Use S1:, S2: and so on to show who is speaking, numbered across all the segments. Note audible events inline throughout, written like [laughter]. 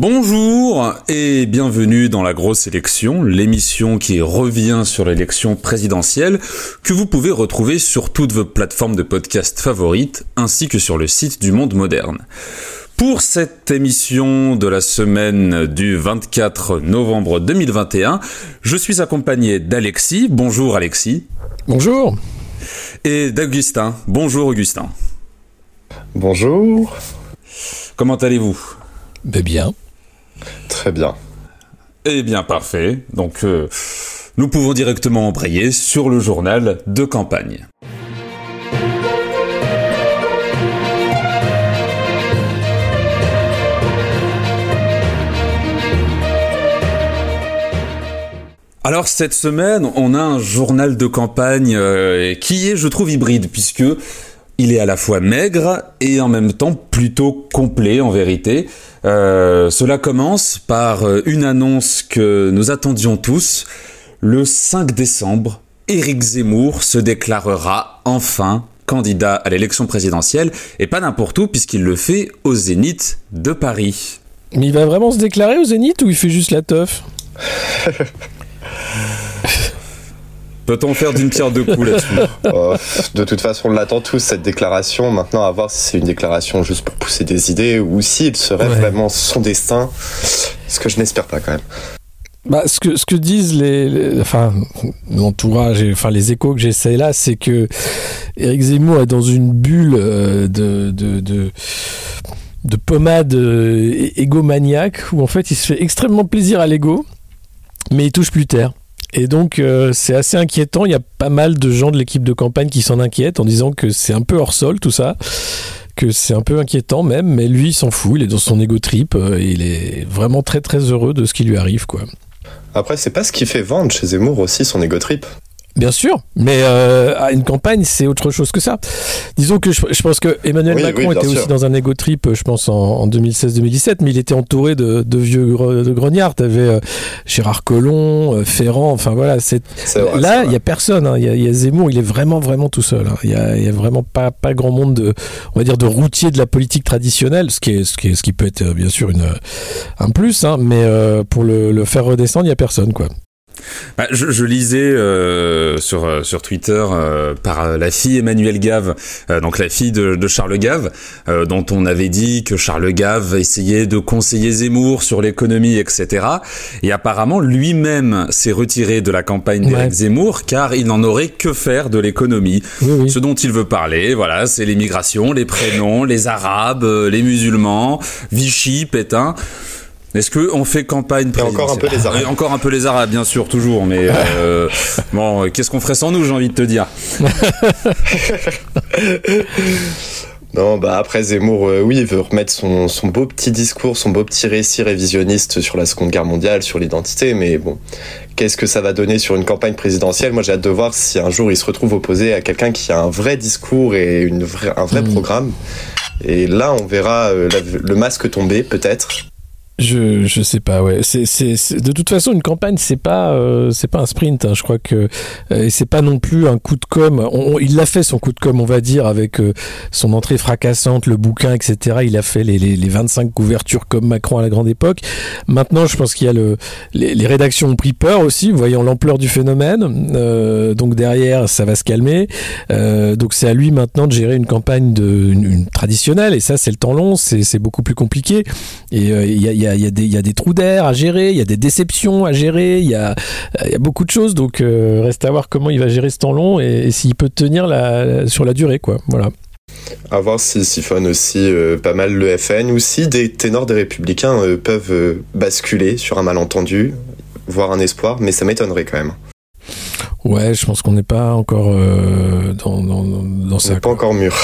S1: Bonjour et bienvenue dans la grosse élection, l'émission qui revient sur l'élection présidentielle que vous pouvez retrouver sur toutes vos plateformes de podcast favorites ainsi que sur le site du Monde Moderne. Pour cette émission de la semaine du 24 novembre 2021, je suis accompagné d'Alexis. Bonjour Alexis.
S2: Bonjour.
S1: Et d'Augustin. Bonjour Augustin.
S3: Bonjour.
S1: Comment allez-vous?
S2: Ben Bien.
S3: Très bien.
S1: Eh bien, parfait. Donc, euh, nous pouvons directement embrayer sur le journal de campagne. Alors cette semaine, on a un journal de campagne euh, qui est, je trouve, hybride, puisque il est à la fois maigre et en même temps plutôt complet en vérité. Euh, cela commence par euh, une annonce que nous attendions tous. Le 5 décembre, Éric Zemmour se déclarera enfin candidat à l'élection présidentielle et pas n'importe où puisqu'il le fait au Zénith de Paris.
S2: Mais il va vraiment se déclarer au Zénith ou il fait juste la teuf? [laughs]
S1: Peut-on faire d'une pierre deux coups là-dessus? [laughs]
S3: Oh, De toute façon, on l'attend tous, cette déclaration. Maintenant, à voir si c'est une déclaration juste pour pousser des idées ou s'il serait vraiment son destin. Ce que je n'espère pas quand même.
S2: Bah, ce que ce que disent les, enfin l'entourage enfin les échos que j'essaie là c'est que Eric Zemmour est dans une bulle euh, de, de, de de pommade euh, égomaniaque où en fait il se fait extrêmement plaisir à l'ego mais il touche plus terre et donc euh, c'est assez inquiétant, il y a pas mal de gens de l'équipe de campagne qui s'en inquiètent en disant que c'est un peu hors sol tout ça, que c'est un peu inquiétant même, mais lui il s'en fout, il est dans son ego trip, euh, il est vraiment très très heureux de ce qui lui arrive quoi.
S3: Après c'est pas ce qui fait vendre chez Zemmour aussi son ego trip.
S2: Bien sûr, mais euh, une campagne, c'est autre chose que ça. Disons que je, pense que Emmanuel Macron était aussi dans un ego trip, je pense, en, 2016-2017, mais il était entouré de, vieux de grognards. T'avais euh, Gérard Collomb, euh, Ferrand, enfin voilà. C'est, là, il y a personne. Hein. Il y, a Zemmour, il est vraiment, vraiment tout seul. Hein. Il n'y y, a, vraiment pas, pas grand monde de, on va dire, de routier de la politique traditionnelle, ce qui, est, ce qui, est, ce qui peut être bien sûr une, un plus, hein, mais pour le, le faire redescendre, il n'y a personne, quoi.
S1: Bah, je, je, lisais euh, sur euh, sur Twitter euh, par la fille Emmanuelle Gave, donc la fille de, de Charles Gave, dont on avait dit que Charles Gave essayait de conseiller Zemmour sur l'économie, etc. Et apparemment lui-même s'est retiré de la campagne d'Éric Zemmour car il n'en aurait que faire de l'économie. Ce dont il veut parler, voilà, c'est l'immigration, les prénoms, les Arabes, les musulmans, Vichy, Pétain. Est-ce que on fait campagne
S3: présidentielle Encore un peu les Arabes.
S1: encore un peu les Arabes, bien sûr, toujours. Mais euh, [laughs] bon, qu'est-ce qu'on ferait sans nous J'ai envie de te dire? [laughs]
S3: Non, bah après Zemmour, euh, oui, il veut remettre son, son, beau petit discours, son beau petit récit révisionniste sur la Seconde Guerre mondiale, sur l'identité, mais bon, qu'est-ce que ça va donner sur une campagne présidentielle? Moi, j'ai hâte de voir si un jour il se retrouve opposé à quelqu'un qui a un vrai discours et une un vrai mmh. programme. Et là, on verra euh, le masque tomber, peut-être.
S2: Je je sais pas ouais. C'est c'est de toute façon une campagne c'est pas euh, c'est pas un sprint hein. je crois que euh, et c'est pas non plus un coup de com. On, il l'a fait son coup de com on va dire avec euh, son entrée fracassante le bouquin etc il a fait les, les, les 25 couvertures comme Macron à la grande époque. Maintenant je pense qu'il y a le les, les, rédactions ont pris peur aussi voyant l'ampleur du phénomène. Euh, donc derrière ça va se calmer. Donc c'est à lui maintenant de gérer une campagne de une, traditionnelle. Et ça c'est le temps long c'est c'est beaucoup plus compliqué. Et il y a, y a il y, a, des trous d'air à gérer, il y a des déceptions à gérer, il y a, beaucoup de choses. Donc, euh, reste à voir comment il va gérer ce temps long et, s'il peut tenir sur la durée, quoi. Voilà.
S3: À voir s'il siphonne aussi euh, pas mal le FN ou si des ténors des Républicains euh, peuvent basculer sur un malentendu, voir un espoir, mais ça m'étonnerait quand même.
S2: Ouais, je pense qu'on n'est pas encore dans, dans, dans ça.
S3: pas encore mûr.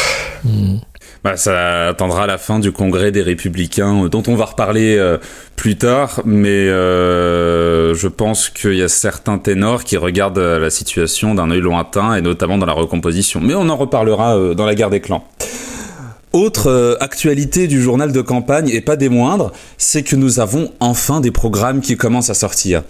S1: Hmm. Bah, ça attendra la fin du congrès des Républicains, euh, dont on va reparler euh, plus tard, mais euh, je pense qu'il y a certains ténors qui regardent la situation d'un œil lointain, et notamment dans la recomposition. Mais on en reparlera dans la guerre des clans. Autre actualité du journal de campagne, et pas des moindres, c'est que nous avons enfin des programmes qui commencent à sortir.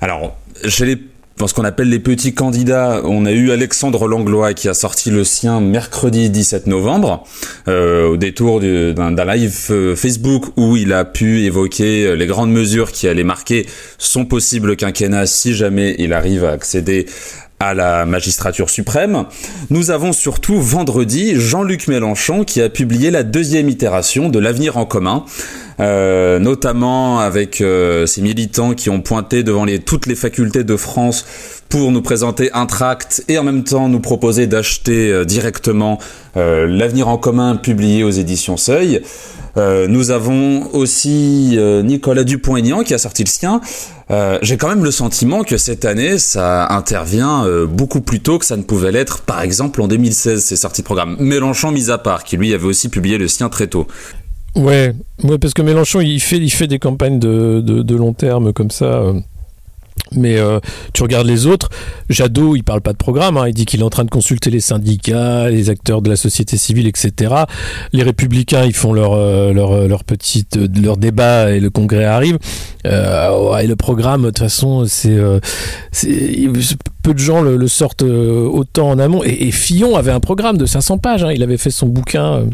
S1: Alors, je les dans ce qu'on appelle les petits candidats, on a eu Alexandre Langlois qui a sorti le sien mercredi 17 novembre, euh, au détour d'un live euh, Facebook où il a pu évoquer les grandes mesures qui allaient marquer son possible quinquennat si jamais il arrive à accéder à la magistrature suprême. Nous avons surtout vendredi Jean-Luc Mélenchon qui a publié la deuxième itération de l'avenir en commun, euh, notamment avec euh, ces militants qui ont pointé devant toutes les facultés de France pour nous présenter un tract et en même temps nous proposer d'acheter euh, directement l'avenir en commun publié aux éditions Seuil. Nous avons aussi Nicolas Dupont-Aignan qui a sorti le sien. J'ai quand même le sentiment que cette année, ça intervient beaucoup plus tôt que ça ne pouvait l'être, par exemple en 2016, ces sorties de programme. Mélenchon mis à part, qui lui avait aussi publié le sien très tôt.
S2: Ouais, ouais, parce que Mélenchon, il fait, il fait des campagnes de, de, long terme comme ça. Euh. Mais euh, tu regardes les autres, Jadot, il parle pas de programme, hein. il dit qu'il est en train de consulter les syndicats, les acteurs de la société civile, etc. Les républicains, ils font leur, euh, leur, leur petite, leur débat et le congrès arrive. et le programme, de toute façon, c'est, peu de gens le, sortent autant en amont. Et, Fillon avait un programme de 500 pages, hein. il avait fait son bouquin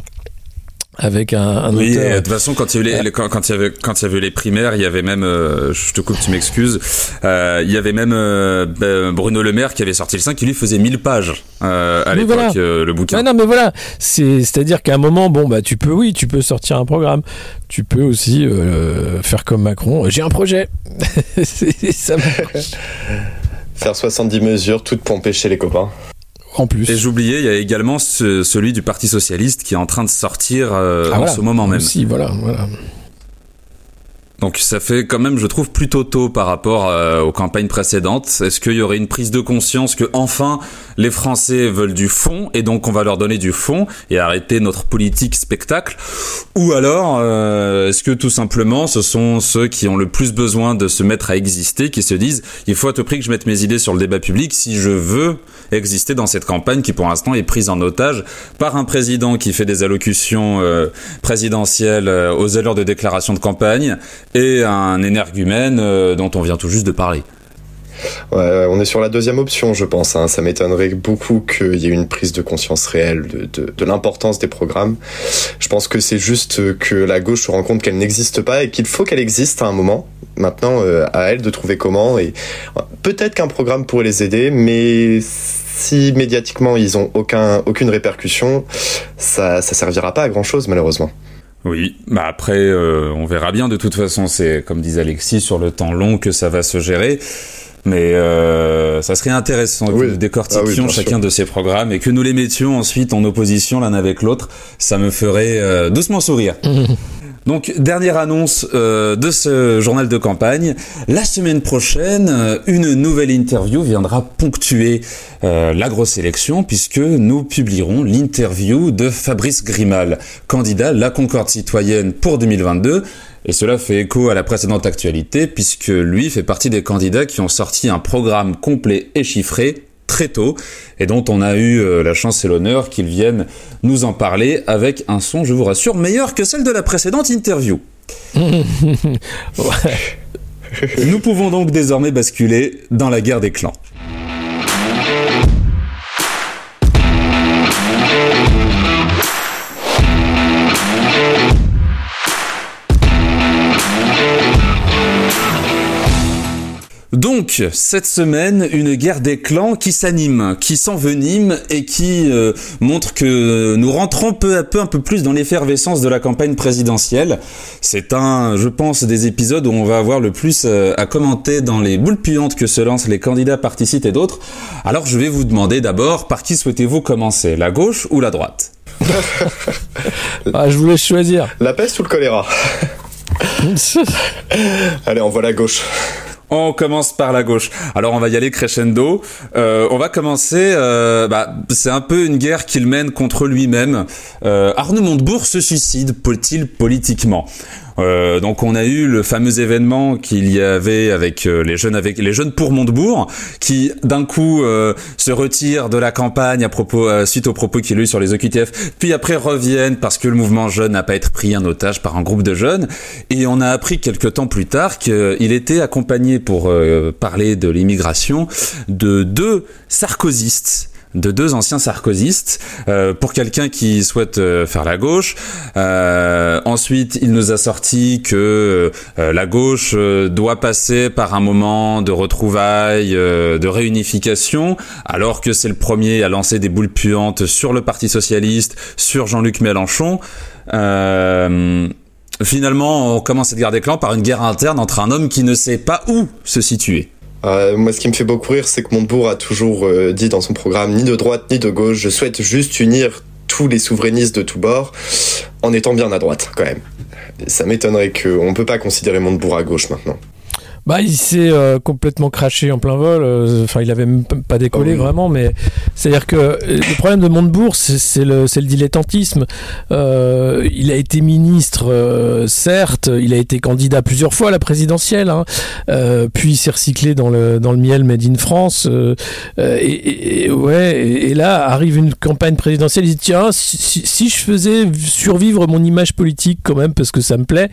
S2: avec un, un
S1: oui, de toute façon, quand il y avait les, quand, quand, il y avait quand il y avait les primaires, il y avait même, euh, je te coupe, tu m'excuses, euh, il y avait même euh, ben, Bruno Le Maire qui avait sorti le 5 qui lui faisait 1000 pages euh, à l'époque le bouquin.
S2: non, mais voilà, c'est c'est à dire qu'à un moment, bon bah tu peux, oui, tu peux sortir un programme, tu peux aussi faire comme Macron. J'ai un projet. [laughs]
S3: ça Faire 70 mesures, toutes pour empêcher les copains
S2: plus.
S1: Et j'oubliais, il y a également celui du Parti Socialiste qui est en train de sortir euh, ah, en ce moment même.
S2: Si, voilà, voilà.
S1: Donc ça fait quand même, je trouve, plutôt tôt par rapport euh, aux campagnes précédentes. Est-ce qu'il y aurait une prise de conscience que enfin les Français veulent du fond et donc on va leur donner du fond et arrêter notre politique spectacle? Ou alors euh, est-ce que tout simplement ce sont ceux qui ont le plus besoin de se mettre à exister qui se disent il faut à tout prix que je mette mes idées sur le débat public si je veux exister dans cette campagne qui pour l'instant est prise en otage par un président qui fait des allocutions euh, présidentielles aux heures de déclaration de campagne et un énergumène euh, dont on vient tout juste de parler.
S3: On est sur la deuxième option, je pense. Hein. Ça m'étonnerait beaucoup qu'il y ait une prise de conscience réelle de, l'importance des programmes. Je pense que c'est juste que la gauche se rend compte qu'elle n'existe pas et qu'il faut qu'elle existe à un moment. Maintenant, euh, à elle de trouver comment. Et peut-être qu'un programme pourrait les aider, mais si médiatiquement ils ont aucun, aucune répercussion, ça, ça servira pas à grand chose malheureusement.
S1: Oui, bah après, euh, on verra bien. De toute façon, c'est comme disait Alexis, sur le temps long que ça va se gérer. Mais euh, ça serait intéressant que nous décortiquions ah chacun de ces programmes et que nous les mettions ensuite en opposition l'un avec l'autre. Ça me ferait euh, doucement sourire. [laughs] Donc dernière annonce euh, de ce journal de campagne. La semaine prochaine, euh, une nouvelle interview viendra ponctuer euh, la grosse élection puisque nous publierons l'interview de Fabrice Grimal, candidat La Concorde citoyenne pour 2022. Et cela fait écho à la précédente actualité puisque lui fait partie des candidats qui ont sorti un programme complet et chiffré très tôt et dont on a eu euh, la chance et l'honneur qu'ils viennent nous en parler avec un son, je vous rassure, meilleur que celle de la précédente interview. [laughs] Nous pouvons donc désormais basculer dans la guerre des clans. Donc, cette semaine, une guerre des clans qui s'anime, qui s'envenime et qui euh, montre que nous rentrons peu à peu un peu plus dans l'effervescence de la campagne présidentielle. C'est un, je pense, des épisodes où on va avoir le plus euh, à commenter dans les boules puantes que se lancent les candidats participent et d'autres. Alors, je vais vous demander d'abord, par qui souhaitez-vous commencer, la gauche ou la droite? [laughs]
S2: Ah, Je vous laisse choisir.
S3: La peste ou le choléra? [laughs] Allez, on voit la gauche.
S1: On commence par la gauche. Alors on va y aller crescendo. Euh, on va commencer. Euh, bah, c'est un peu une guerre qu'il mène contre lui-même. Euh, Arnaud Montebourg se suicide, peut-il politiquement? Euh, donc on a eu le fameux événement qu'il y avait avec les jeunes avec les jeunes pour Montebourg qui d'un coup se retirent de la campagne à propos suite aux propos qu'il a eu sur les OQTF, puis après reviennent parce que le mouvement jeune n'a pas été pris en otage par un groupe de jeunes. Et on a appris quelques temps plus tard qu'il était accompagné pour parler de l'immigration de deux sarkozystes de deux anciens sarkozystes euh, pour quelqu'un qui souhaite euh, faire la gauche. Euh, ensuite, il nous a sorti que la gauche doit passer par un moment de retrouvailles, de réunification, alors que c'est le premier à lancer des boules puantes sur le Parti socialiste, sur Jean-Luc Mélenchon. finalement, on commence cette guerre des clans par une guerre interne entre un homme qui ne sait pas où se situer.
S3: Euh, moi, ce qui me fait beaucoup rire, c'est que Montebourg a toujours euh, dit dans son programme ni de droite ni de gauche. Je souhaite juste unir tous les souverainistes de tous bords en étant bien à droite, quand même. Ça m'étonnerait qu'on ne peut pas considérer Montebourg à gauche maintenant.
S2: Bah, il s'est euh, complètement craché en plein vol. Euh, enfin, il avait même pas décollé oh vraiment, mais c'est-à-dire que euh, le problème de Montebourg, c'est le, le dilettantisme. il a été ministre, certes, il a été candidat plusieurs fois à la présidentielle, hein, puis il s'est recyclé dans le dans le miel made in France. Et, et, ouais, et, là arrive une campagne présidentielle. Il dit tiens, si, si, je faisais survivre mon image politique quand même, parce que ça me plaît.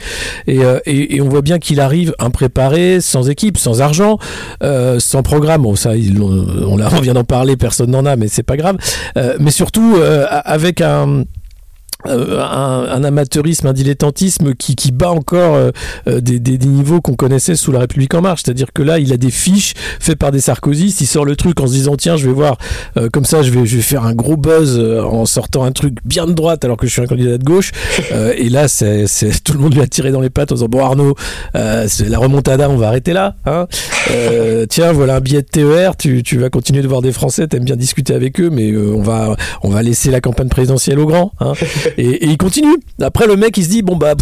S2: Et, et on voit bien qu'il arrive impréparé sans équipe, sans argent, euh, sans programme. Ça, on, [laughs] on, vient d'en parler, personne n'en a, mais c'est pas grave. Euh, mais surtout euh, avec un euh, un, amateurisme, un dilettantisme qui, qui bat encore euh, euh, des, des, niveaux qu'on connaissait sous la République en marche. C'est-à-dire que là, il a des fiches faites par des sarkozystes. Il sort le truc en se disant tiens, je vais voir comme ça, je vais, je vais faire un gros buzz en sortant un truc bien de droite alors que je suis un candidat de gauche. [laughs] et là, c'est, [laughs] tout le monde lui a tiré dans les pattes en disant bon Arnaud, c'est la remontada, on va arrêter là. Hein [laughs] tiens, voilà un billet de TER. Tu, tu vas continuer de voir des Français. T'aimes bien discuter avec eux, mais on va on va laisser la campagne présidentielle aux grands. Hein et, il continue. Après, le mec, il se dit bon bah,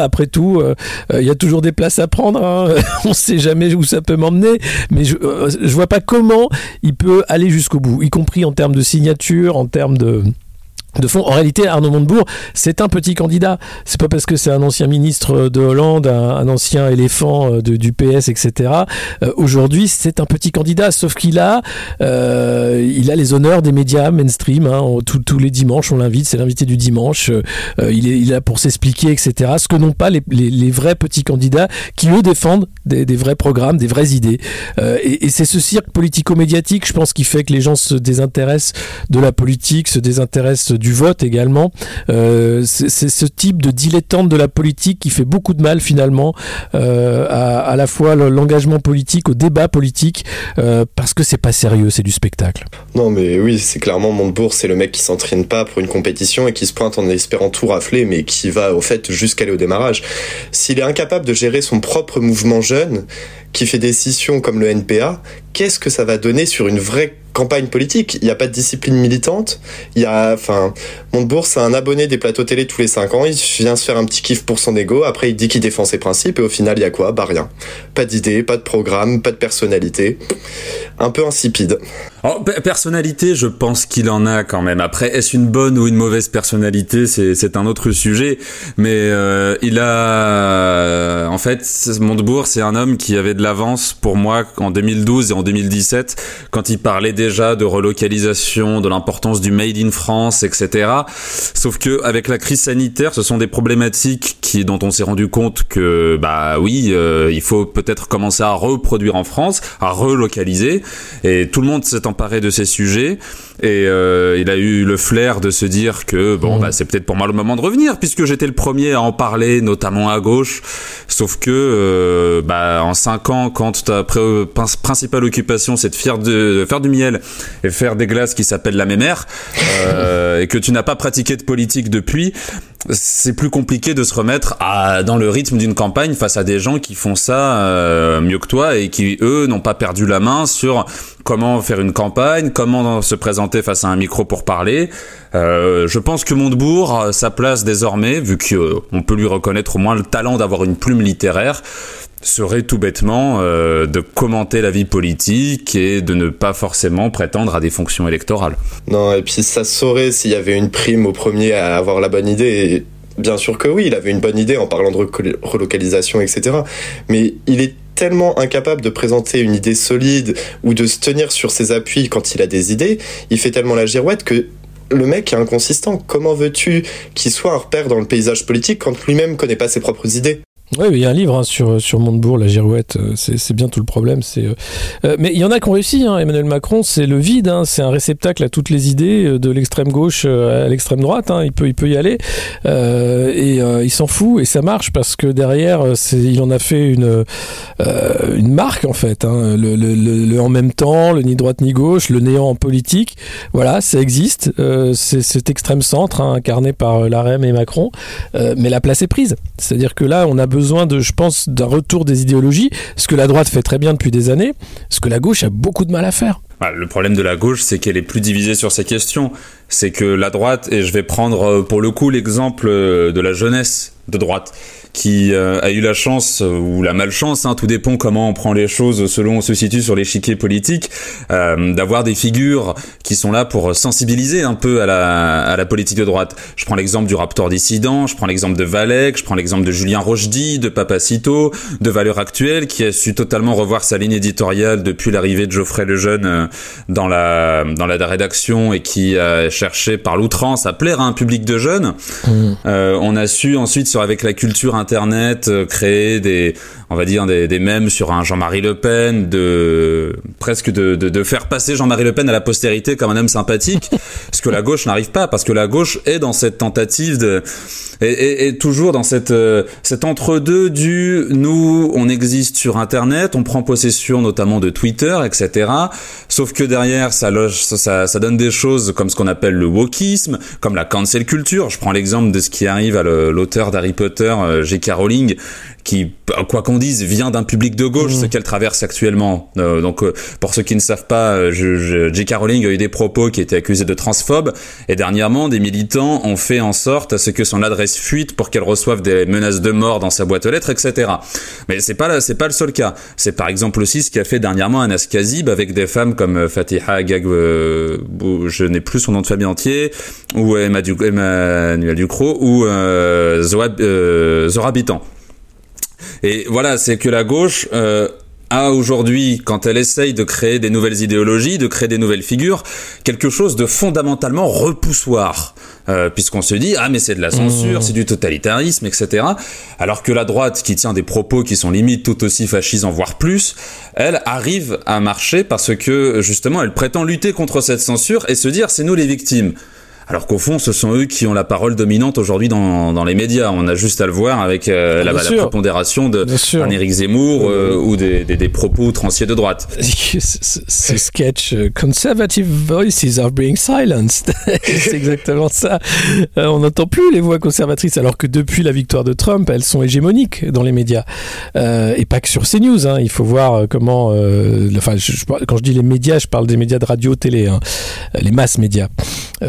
S2: après tout, euh, euh, il y a toujours des places à prendre. Hein. [laughs] On sait jamais où ça peut m'emmener, mais je, euh, je vois pas comment il peut aller jusqu'au bout, y compris en termes de signature, en termes de de fond. En réalité, Arnaud Montebourg, c'est un petit candidat. C'est pas parce que c'est un ancien ministre de Hollande, un, ancien éléphant euh, de, du PS, etc. Euh, aujourd'hui, c'est un petit candidat, sauf qu'il a, euh, il a les honneurs des médias mainstream. Hein. tous les dimanches, on l'invite, c'est l'invité du dimanche. il, est, il a pour s'expliquer, etc. Ce que n'ont pas les, vrais petits candidats qui eux défendent des, vrais programmes, des vraies idées. et, c'est ce cirque politico-médiatique, je pense, qui fait que les gens se désintéressent de la politique, se désintéressent vote également. Euh, c'est ce type de dilettante de la politique qui fait beaucoup de mal finalement euh, à, à, la fois l'engagement politique, au débat politique, euh, parce que c'est pas sérieux, c'est du spectacle.
S3: Non mais oui, c'est clairement Montebourg, c'est le mec qui s'entraîne pas pour une compétition et qui se pointe en espérant tout rafler, mais qui va au fait jusqu'aller au démarrage. S'il est incapable de gérer son propre mouvement jeune, qui fait des scissions comme le NPA, qu'est-ce que ça va donner sur une vraie campagne politique. Il n'y a pas de discipline militante. Il y a, enfin, Montebourg, c'est un abonné des plateaux télé tous les 5 ans. Il vient se faire un petit kiff pour son ego. Après, il dit qu'il défend ses principes. Et au final, il y a quoi? Bah, rien. Pas d'idée, pas de programme, pas de personnalité. Un peu insipide.
S1: Oh, personnalité, je pense qu'il en a quand même. Après, est-ce une bonne ou une mauvaise personnalité C'est un autre sujet. Mais euh, il a, en fait, Montebourg, c'est un homme qui avait de l'avance pour moi en 2012 et en 2017 quand il parlait déjà de relocalisation, de l'importance du made in France, etc. Sauf que avec la crise sanitaire, ce sont des problématiques qui, dont on s'est rendu compte que, bah oui, euh, il faut peut-être commencer à reproduire en France, à relocaliser. Et tout le monde s'est emparé de ces sujets. Et euh, il a eu le flair de se dire que bon, mmh. bah, c'est peut-être pour moi le moment de revenir, puisque j'étais le premier à en parler, notamment à gauche. Sauf que, euh, bah, en cinq ans, quand ta principale occupation c'est de faire, de faire du miel et faire des glaces qui s'appellent la mémère euh, [laughs] et que tu n'as pas pratiqué de politique depuis, c'est plus compliqué de se remettre à, dans le rythme d'une campagne face à des gens qui font ça euh, mieux que toi et qui eux n'ont pas perdu la main sur comment faire une campagne, comment se présenter face à un micro pour parler. Euh, je pense que Montebourg, sa place désormais, vu qu'on peut lui reconnaître au moins le talent d'avoir une plume littéraire, serait tout bêtement euh, de commenter la vie politique et de ne pas forcément prétendre à des fonctions électorales.
S3: Non, et puis ça saurait s'il y avait une prime au premier à avoir la bonne idée. bien sûr que oui, il avait une bonne idée en parlant de relocalisation, etc. Mais il est tellement incapable de présenter une idée solide ou de se tenir sur ses appuis quand il a des idées, il fait tellement la girouette que le mec est inconsistant. Comment veux-tu qu'il soit un repère dans le paysage politique quand lui-même connaît pas ses propres idées?
S2: Oui, il y a un livre hein, sur, sur Montebourg, la girouette, euh, c'est bien tout le problème. Euh, euh, mais il y en a qui ont réussi, hein, Emmanuel Macron, c'est le vide, hein, c'est un réceptacle à toutes les idées, de l'extrême gauche à l'extrême droite, il, peut, il peut y aller, et il s'en fout, et ça marche, parce que derrière, il en a fait une, une marque, en fait, le, en même temps, le ni droite ni gauche, le néant en politique, voilà, ça existe, c'est cet extrême centre, incarné par l'AREM et Macron, mais la place est prise. C'est-à-dire que là, on a besoin de, je pense, d'un retour des idéologies, ce que la droite fait très bien depuis des années, ce que la gauche a beaucoup de mal à faire.
S1: Ah, le problème de la gauche, c'est qu'elle est plus divisée sur ces questions. C'est que la droite, et je vais prendre euh, pour le coup l'exemple euh, de la jeunesse de droite, qui euh, a eu la chance ou la malchance, hein, tout dépend comment on prend les choses selon où on se situe sur l'échiquier politique, euh, d'avoir des figures qui sont là pour sensibiliser un peu à la, à la politique de droite. Je prends l'exemple du Raptor dissident, je prends l'exemple de Valek, je prends l'exemple de Julien Rochdy, de Papacito, de Valeur Actuelle, qui a su totalement revoir sa ligne éditoriale depuis l'arrivée de Geoffrey Lejeune dans la, dans la rédaction et qui a cherché par l'outrance à plaire à un public de jeunes. Mmh. on a su ensuite sur avec la culture Internet, euh, créer des, on va dire des, des mèmes sur un Jean-Marie Le Pen, de presque de, de, de faire passer Jean-Marie Le Pen à la postérité comme un homme sympathique, [laughs] ce que la gauche n'arrive pas, parce que la gauche est dans cette tentative de et, toujours dans cette euh, cet entre-deux du nous on existe sur internet, on prend possession notamment de Twitter, etc. Sauf que derrière ça loge, ça, ça donne des choses comme ce qu'on appelle le wokisme, comme la cancel culture. Je prends l'exemple de ce qui arrive à l'auteur d'Harry Potter, euh, J.K. Rowling, qui, quoi qu'on dise, vient d'un public de gauche, mmh. ce qu'elle traverse actuellement. Euh, donc, euh, pour ceux qui ne savent pas, euh, je, J.K. Rowling a eu des propos qui étaient accusés de transphobe, et dernièrement, des militants ont fait en sorte à ce que son adresse fuite pour qu'elle reçoive des menaces de mort dans sa boîte aux lettres, etc. Mais c'est pas c'est pas le seul cas. C'est par exemple aussi ce qu'a fait dernièrement Anas Kazib avec des femmes comme Fatiha Gag, je n'ai plus son nom de famille entier, ou Emma, du, Emmanuel Ducrot, ou Zora Bitan. Et voilà, c'est que la gauche euh, a aujourd'hui, quand elle essaye de créer des nouvelles idéologies, de créer des nouvelles figures, quelque chose de fondamentalement repoussoir. Euh, puisqu'on se dit ah mais c'est de la censure, mmh. c'est du totalitarisme, etc. Alors que la droite, qui tient des propos qui sont limite tout aussi fascisants, voire plus, elle arrive à marcher parce que justement elle prétend lutter contre cette censure et se dire c'est nous les victimes alors qu'au fond, ce sont eux qui ont la parole dominante aujourd'hui dans, dans les médias. On a juste à le voir avec euh, la, la, prépondération de un Éric Zemmour euh, ou des, des, des, propos outranciers de droite. [laughs]
S2: Ce sketch euh, Conservative Voices are being silenced. [laughs] C'est exactement ça. on n'entend plus les voix conservatrices alors que depuis la victoire de Trump, elles sont hégémoniques dans les médias. et pas que sur CNews. Hein. Il faut voir comment... enfin, quand je dis les médias, je parle des médias de radio, télé, hein. les masses médias.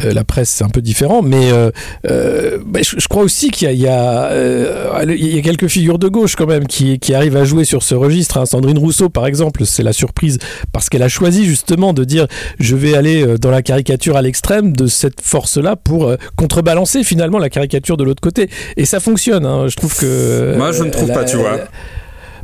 S2: La presse c'est un peu différent, mais euh, euh, bah, je, crois aussi qu'il y, euh, y, a quelques figures de gauche quand même qui, qui arrivent à jouer sur ce registre. Hein. Sandrine Rousseau, par exemple, c'est la surprise parce qu'elle a choisi justement de dire je vais aller dans la caricature à l'extrême de cette force-là pour contrebalancer finalement la caricature de l'autre côté. Et ça fonctionne. Hein. Je trouve que
S1: moi je ne trouve pas, tu vois.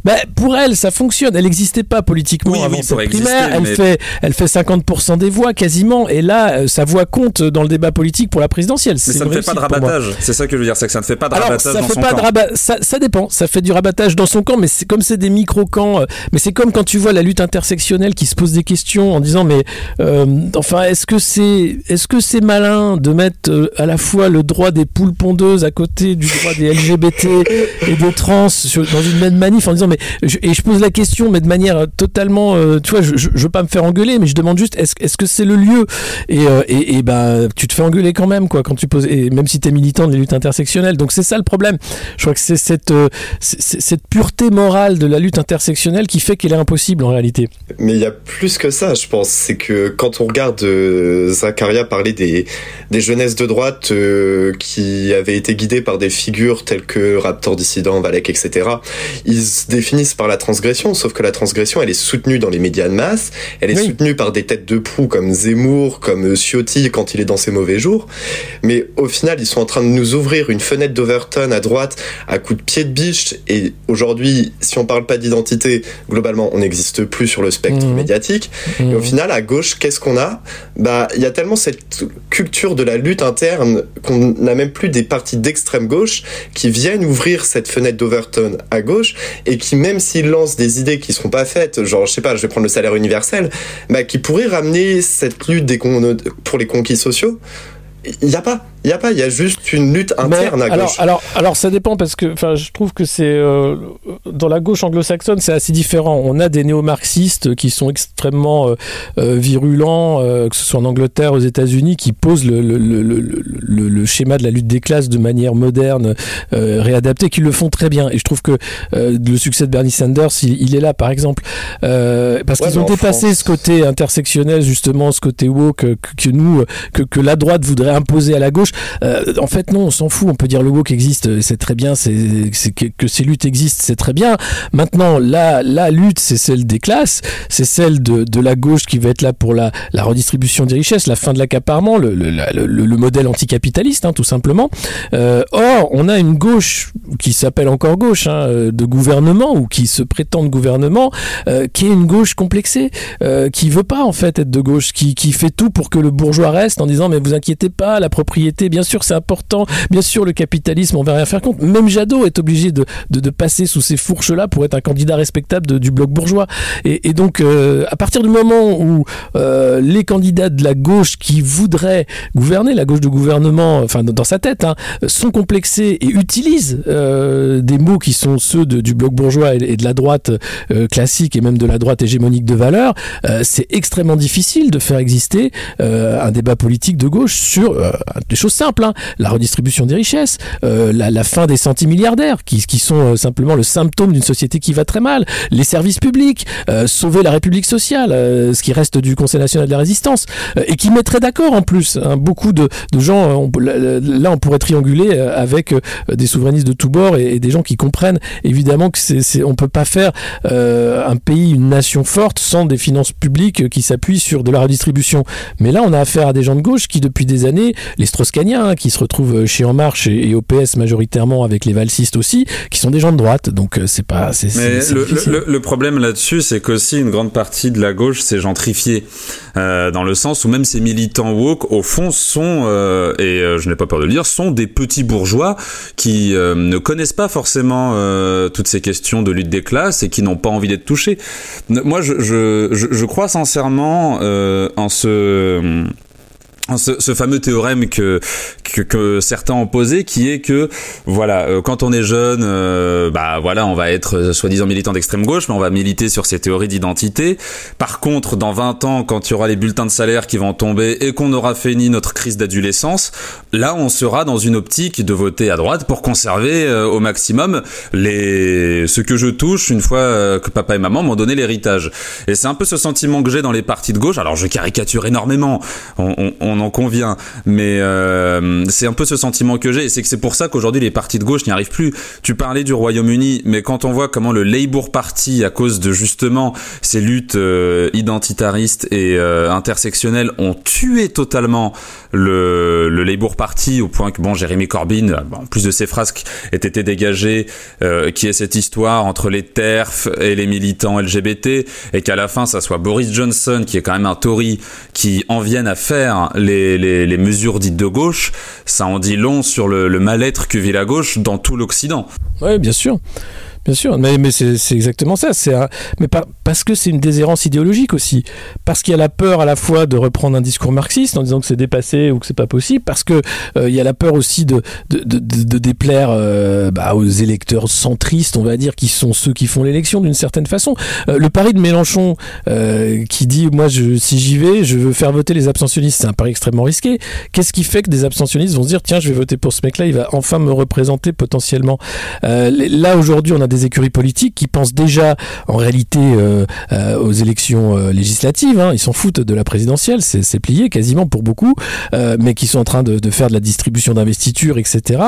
S2: Bah, pour elle, ça fonctionne. Elle n'existait pas politiquement avant oui, cette primaire. elle, fait, elle fait 50% des voix quasiment. Et là, euh, sa voix compte dans le débat politique pour la présidentielle.
S1: Mais ça ne fait pas de rabattage. C'est ça que je veux dire, c'est que ça ne fait pas de rabattage ça dans son camp.
S2: ça, ça, dépend. Ça fait du rabattage dans son camp, mais c'est comme c'est des micro-camps. Euh, mais c'est comme quand tu vois la lutte intersectionnelle qui se pose des questions en disant, mais euh, enfin, est-ce que c'est est-ce que c'est malin de mettre à la fois le droit des poules pondeuses à côté du droit des LGBT et des trans dans une même manif en disant et je pose la question, mais de manière euh, totalement, euh, tu vois, je, je, veux pas me faire engueuler, mais je demande juste, est-ce est que c'est le lieu? Et, euh, ben, tu te fais engueuler quand même, quoi, quand tu poses, même si tu es militant des luttes intersectionnelles. Donc c'est ça le problème. Je crois que c'est cette, pureté morale de la lutte intersectionnelle qui fait qu'elle est impossible en réalité.
S3: Mais il y a plus que ça, je pense. C'est que quand on regarde Zacharia parler des, des jeunesses de droite qui avaient été guidées par des figures telles que Raptor Dissident, Valek, etc., ils se définissent par la transgression, sauf que la transgression, elle est soutenue dans les médias de masse, elle est soutenue par des têtes de proue comme Zemmour, comme Ciotti quand il est dans ses mauvais jours. Mais au final, ils sont en train de nous ouvrir une fenêtre d'Overton à droite à coup de pied de biche. Et aujourd'hui, si on parle pas d'identité, globalement, on n'existe plus sur le spectre mmh. médiatique. Et au mmh. final, à gauche, qu'est-ce qu'on a? Bah, il y a tellement cette culture de la lutte interne qu'on n'a même plus des partis d'extrême gauche qui viennent ouvrir cette fenêtre d'Overton à gauche et qui, même s'ils lancent des idées qui seront pas faites, genre, je sais pas, je vais prendre le salaire universel, bah, qui pourraient ramener cette lutte pour les conquis sociaux, il n'y a pas. Il n'y a pas, il y a juste une lutte interne à
S2: alors,
S3: gauche.
S2: Alors, alors, ça dépend parce que je trouve que c'est. Euh, dans la gauche anglo-saxonne, c'est assez différent. On a des néo-marxistes qui sont extrêmement euh, euh, virulents, que ce soit en Angleterre, aux États-Unis, qui posent le, le, le, le, schéma de la lutte des classes de manière moderne, réadaptée, qui le font très bien. Et je trouve que le succès de Bernie Sanders, il, est là, par exemple. parce qu'ils ont dépassé ce côté intersectionnel, justement, ce côté woke que, que nous, que, que la droite voudrait imposer à la gauche. Euh, en fait, non, on s'en fout. On peut dire le woke existe, euh, c'est très bien. C'est que, ces luttes existent, c'est très bien. Maintenant, la, la lutte, c'est celle des classes, c'est celle de, la gauche qui va être là pour la, redistribution des richesses, la fin de l'accaparement, le, le, le, le, modèle anticapitaliste, hein, tout simplement. Euh, or, on a une gauche qui s'appelle encore gauche, hein, de gouvernement ou qui se prétend de gouvernement, euh, qui est une gauche complexée, euh, qui veut pas en fait être de gauche, qui, qui fait tout pour que le bourgeois reste en disant mais vous inquiétez pas, la propriété bien sûr c'est important, bien sûr le capitalisme on va rien faire contre. Même Jadot est obligé de, de, passer sous ces fourches-là pour être un candidat respectable du bloc bourgeois. Et, donc euh, à partir du moment où euh, les candidats de la gauche qui voudraient gouverner, la gauche de gouvernement, enfin dans sa tête, hein, sont complexés et utilisent euh, des mots qui sont ceux du bloc bourgeois et, de la droite classique et même de la droite hégémonique de valeur, c'est extrêmement difficile de faire exister un débat politique de gauche sur des choses simple, hein. la redistribution des richesses, euh, la, fin des centimilliardaires, qui, qui sont euh, simplement le symptôme d'une société qui va très mal, les services publics, euh, sauver la République sociale, ce qui reste du Conseil national de la résistance, et qui mettrait d'accord en plus. Hein. beaucoup de, gens, là on pourrait trianguler avec des souverainistes de tous bords et, des gens qui comprennent évidemment que c'est, on peut pas faire un pays, une nation forte sans des finances publiques qui s'appuient sur de la redistribution. Mais là on a affaire à des gens de gauche qui depuis des années, les strauss Hein, qui se retrouvent chez En Marche et, au PS majoritairement avec les valsistes aussi, qui sont des gens de droite. Donc euh, c'est pas. C'est,
S1: Mais le, problème là-dessus, c'est qu'aussi une grande partie de la gauche s'est gentrifiée. Euh, dans le sens où même ces militants woke, au fond, sont, euh, et je n'ai pas peur de le dire, sont des petits bourgeois qui ne connaissent pas forcément toutes ces questions de lutte des classes et qui n'ont pas envie d'être touchés. Moi, je, je, je crois sincèrement en ce ce, ce, fameux théorème que, que, que, certains ont posé qui est que voilà euh, quand on est jeune euh, bah voilà on va être euh, soi-disant militant d'extrême gauche mais on va militer sur ces théories d'identité. Par contre dans 20 ans quand il y aura les bulletins de salaire qui vont tomber et qu'on aura fini notre crise d'adolescence là on sera dans une optique de voter à droite pour conserver au maximum les ce que je touche une fois que papa et maman m'ont donné l'héritage. Et c'est un peu ce sentiment que j'ai dans les partis de gauche. Alors je caricature énormément en convient. Mais euh, c'est un peu ce sentiment que j'ai, et c'est que c'est pour ça qu'aujourd'hui les partis de gauche n'y arrivent plus. Tu parlais du Royaume-Uni, mais quand on voit comment le Labour Party, à cause de justement ces luttes euh, identitaristes et euh, intersectionnelles, ont tué totalement le, le Labour Party au point que bon, Jérémy Corbyn, en plus de ses frasques, ait été dégagé, qui est cette histoire entre les TERF et les militants LGBT, et qu'à la fin ça soit Boris Johnson, qui est quand même un Tory, qui en vienne à faire les, les, les, mesures dites de gauche, ça en dit long sur le, le mal-être que vit la gauche dans tout l'Occident.
S2: Oui, bien sûr. Bien sûr, mais, c'est exactement ça. C'est mais parce que c'est une déshérence idéologique aussi, parce qu'il y a la peur à la fois de reprendre un discours marxiste en disant que c'est dépassé ou que c'est pas possible, parce que euh, il y a la peur aussi de de, déplaire euh, bah, aux électeurs centristes, on va dire, qui sont ceux qui font l'élection d'une certaine façon. Euh, le pari de Mélenchon qui dit moi si j'y vais, je veux faire voter les abstentionnistes, c'est un pari extrêmement risqué. Qu'est-ce qui fait que des abstentionnistes vont se dire tiens je vais voter pour ce mec-là, il va enfin me représenter potentiellement. là aujourd'hui on a des écuries politiques qui pensent déjà en réalité aux élections législatives. Hein. Ils s'en foutent de la présidentielle, c'est plié quasiment pour beaucoup, mais qui sont en train de, faire de la distribution d'investiture, etc.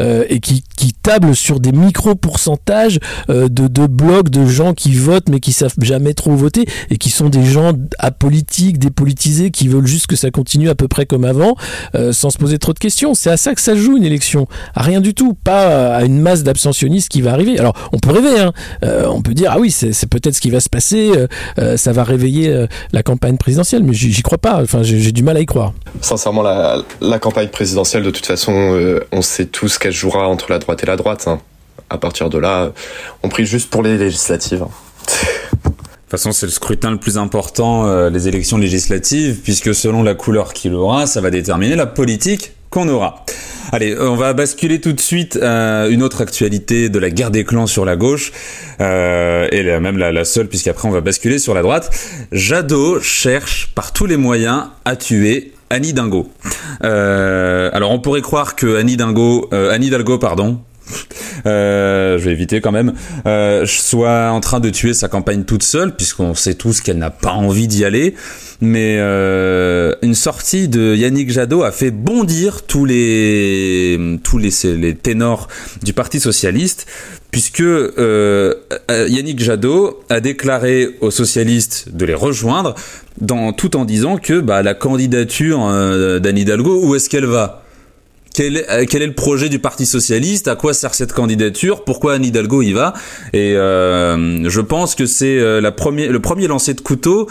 S2: et qui, qui tablent sur des micro pourcentages de, de blocs de gens qui votent mais qui savent jamais trop voter et qui sont des gens apolitiques, dépolitisés, qui veulent juste que ça continue à peu près comme avant, euh, sans se poser trop de questions. C'est à ça que ça joue une élection, à rien du tout, pas à une masse d'abstentionnistes qui va arriver. Alors on peut rêver, hein. Euh, on peut dire ah oui c'est peut-être ce qui va se passer, euh, ça va réveiller la campagne présidentielle, mais j'y crois pas. Enfin j'ai du mal à y croire.
S3: Sincèrement la, la campagne présidentielle de toute façon on sait tous qu'elle jouera entre la droite et la droite. Hein. À partir de là, on prie juste pour les législatives. Hein.
S1: De toute façon, c'est le scrutin le plus important, euh, les élections législatives, puisque selon la couleur qu'il aura, ça va déterminer la politique qu'on aura. Allez, on va basculer tout de suite à une autre actualité de la guerre des clans sur la gauche, euh, et même la, la seule, puisqu'après on va basculer sur la droite. Jadot cherche par tous les moyens à tuer Annie Dingo. Euh, alors on pourrait croire que Annie Dingo, euh, Annie Dalgo, pardon, [laughs] euh, je vais éviter quand même, euh, soit en train de tuer sa campagne toute seule, puisqu'on sait tous qu'elle n'a pas envie d'y aller. Mais euh, une sortie de Yannick Jadot a fait bondir tous les tous les, ténors du Parti socialiste, puisque euh, Yannick Jadot a déclaré aux socialistes de les rejoindre, tout en disant que bah, la candidature d'Anne Hidalgo, où est-ce qu'elle va? Quel est, euh, quel est, le projet du Parti socialiste? À quoi sert cette candidature? Pourquoi Anne Hidalgo y va? Et euh, je pense que c'est euh, le premier lancer de couteau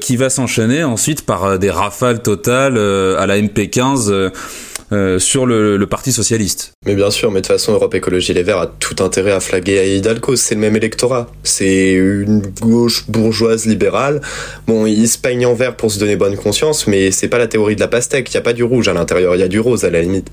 S1: qui va s'enchaîner ensuite par des rafales totales à la MP15 euh, sur le, le, Parti socialiste.
S3: Mais bien sûr, mais de toute façon, Europe Écologie Les Verts a tout intérêt à flaguer à Hidalgo. C'est le même électorat. C'est une gauche bourgeoise libérale. Bon, ils se peignent en vert pour se donner bonne conscience, mais c'est pas la théorie de la pastèque. Il y a pas du rouge à l'intérieur, il y a du rose à la limite.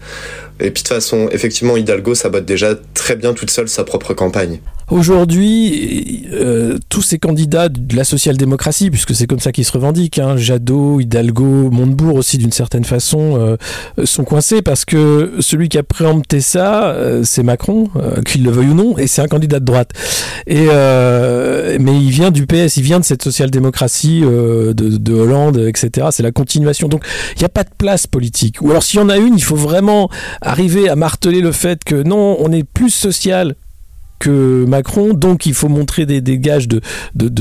S3: Et puis de toute façon, effectivement, Hidalgo sabote déjà très bien toute seule sa propre campagne.
S2: Aujourd'hui, euh, tous ces candidats de la social-démocratie, puisque c'est comme ça qu'ils se revendiquent, hein, Jadot, Hidalgo, Montebourg aussi d'une certaine façon, euh, sont coincés parce que celui qui a préempté ça, euh, c'est Macron, qu'il le veuille ou non, et c'est un candidat de droite. Et mais il vient du PS, il vient de cette social-démocratie de, de, Hollande, etc. C'est la continuation. Donc il n'y a pas de place politique. Ou alors s'il y en a une, il faut vraiment arriver à marteler le fait que non, on est plus social que Macron, donc il faut montrer des, des gages de,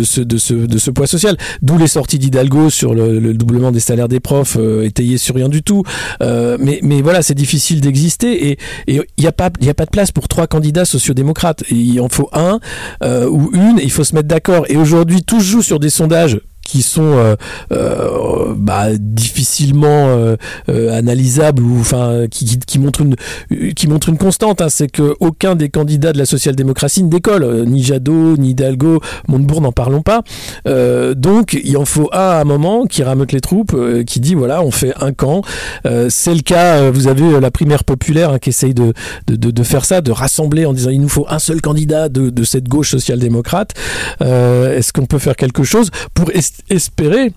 S2: ce, poids social. D'où les sorties d'Hidalgo sur le, le, doublement des salaires des profs, euh, étayées sur rien du tout. Euh, mais, voilà, c'est difficile d'exister et il n'y a, pas, y a pas de place pour trois candidats sociodémocrates. Il en faut un euh, ou une, il faut se mettre d'accord. Et aujourd'hui, tout se joue sur des sondages qui sont euh, euh, bah, difficilement euh, analysables ou enfin qui, qui, qui, montrent une qui montrent une constante hein, c'est que aucun des candidats de la social-démocratie ne décolle ni Jadot ni Hidalgo Montebourg n'en parlons pas. Donc il en faut un à un moment qui rameute les troupes qui dit voilà on fait un camp. C'est le cas vous avez la primaire populaire hein, qui essaye de, de, de, faire ça de rassembler en disant il nous faut un seul candidat de, de cette gauche social-démocrate. Est-ce qu'on peut faire quelque chose pour espérer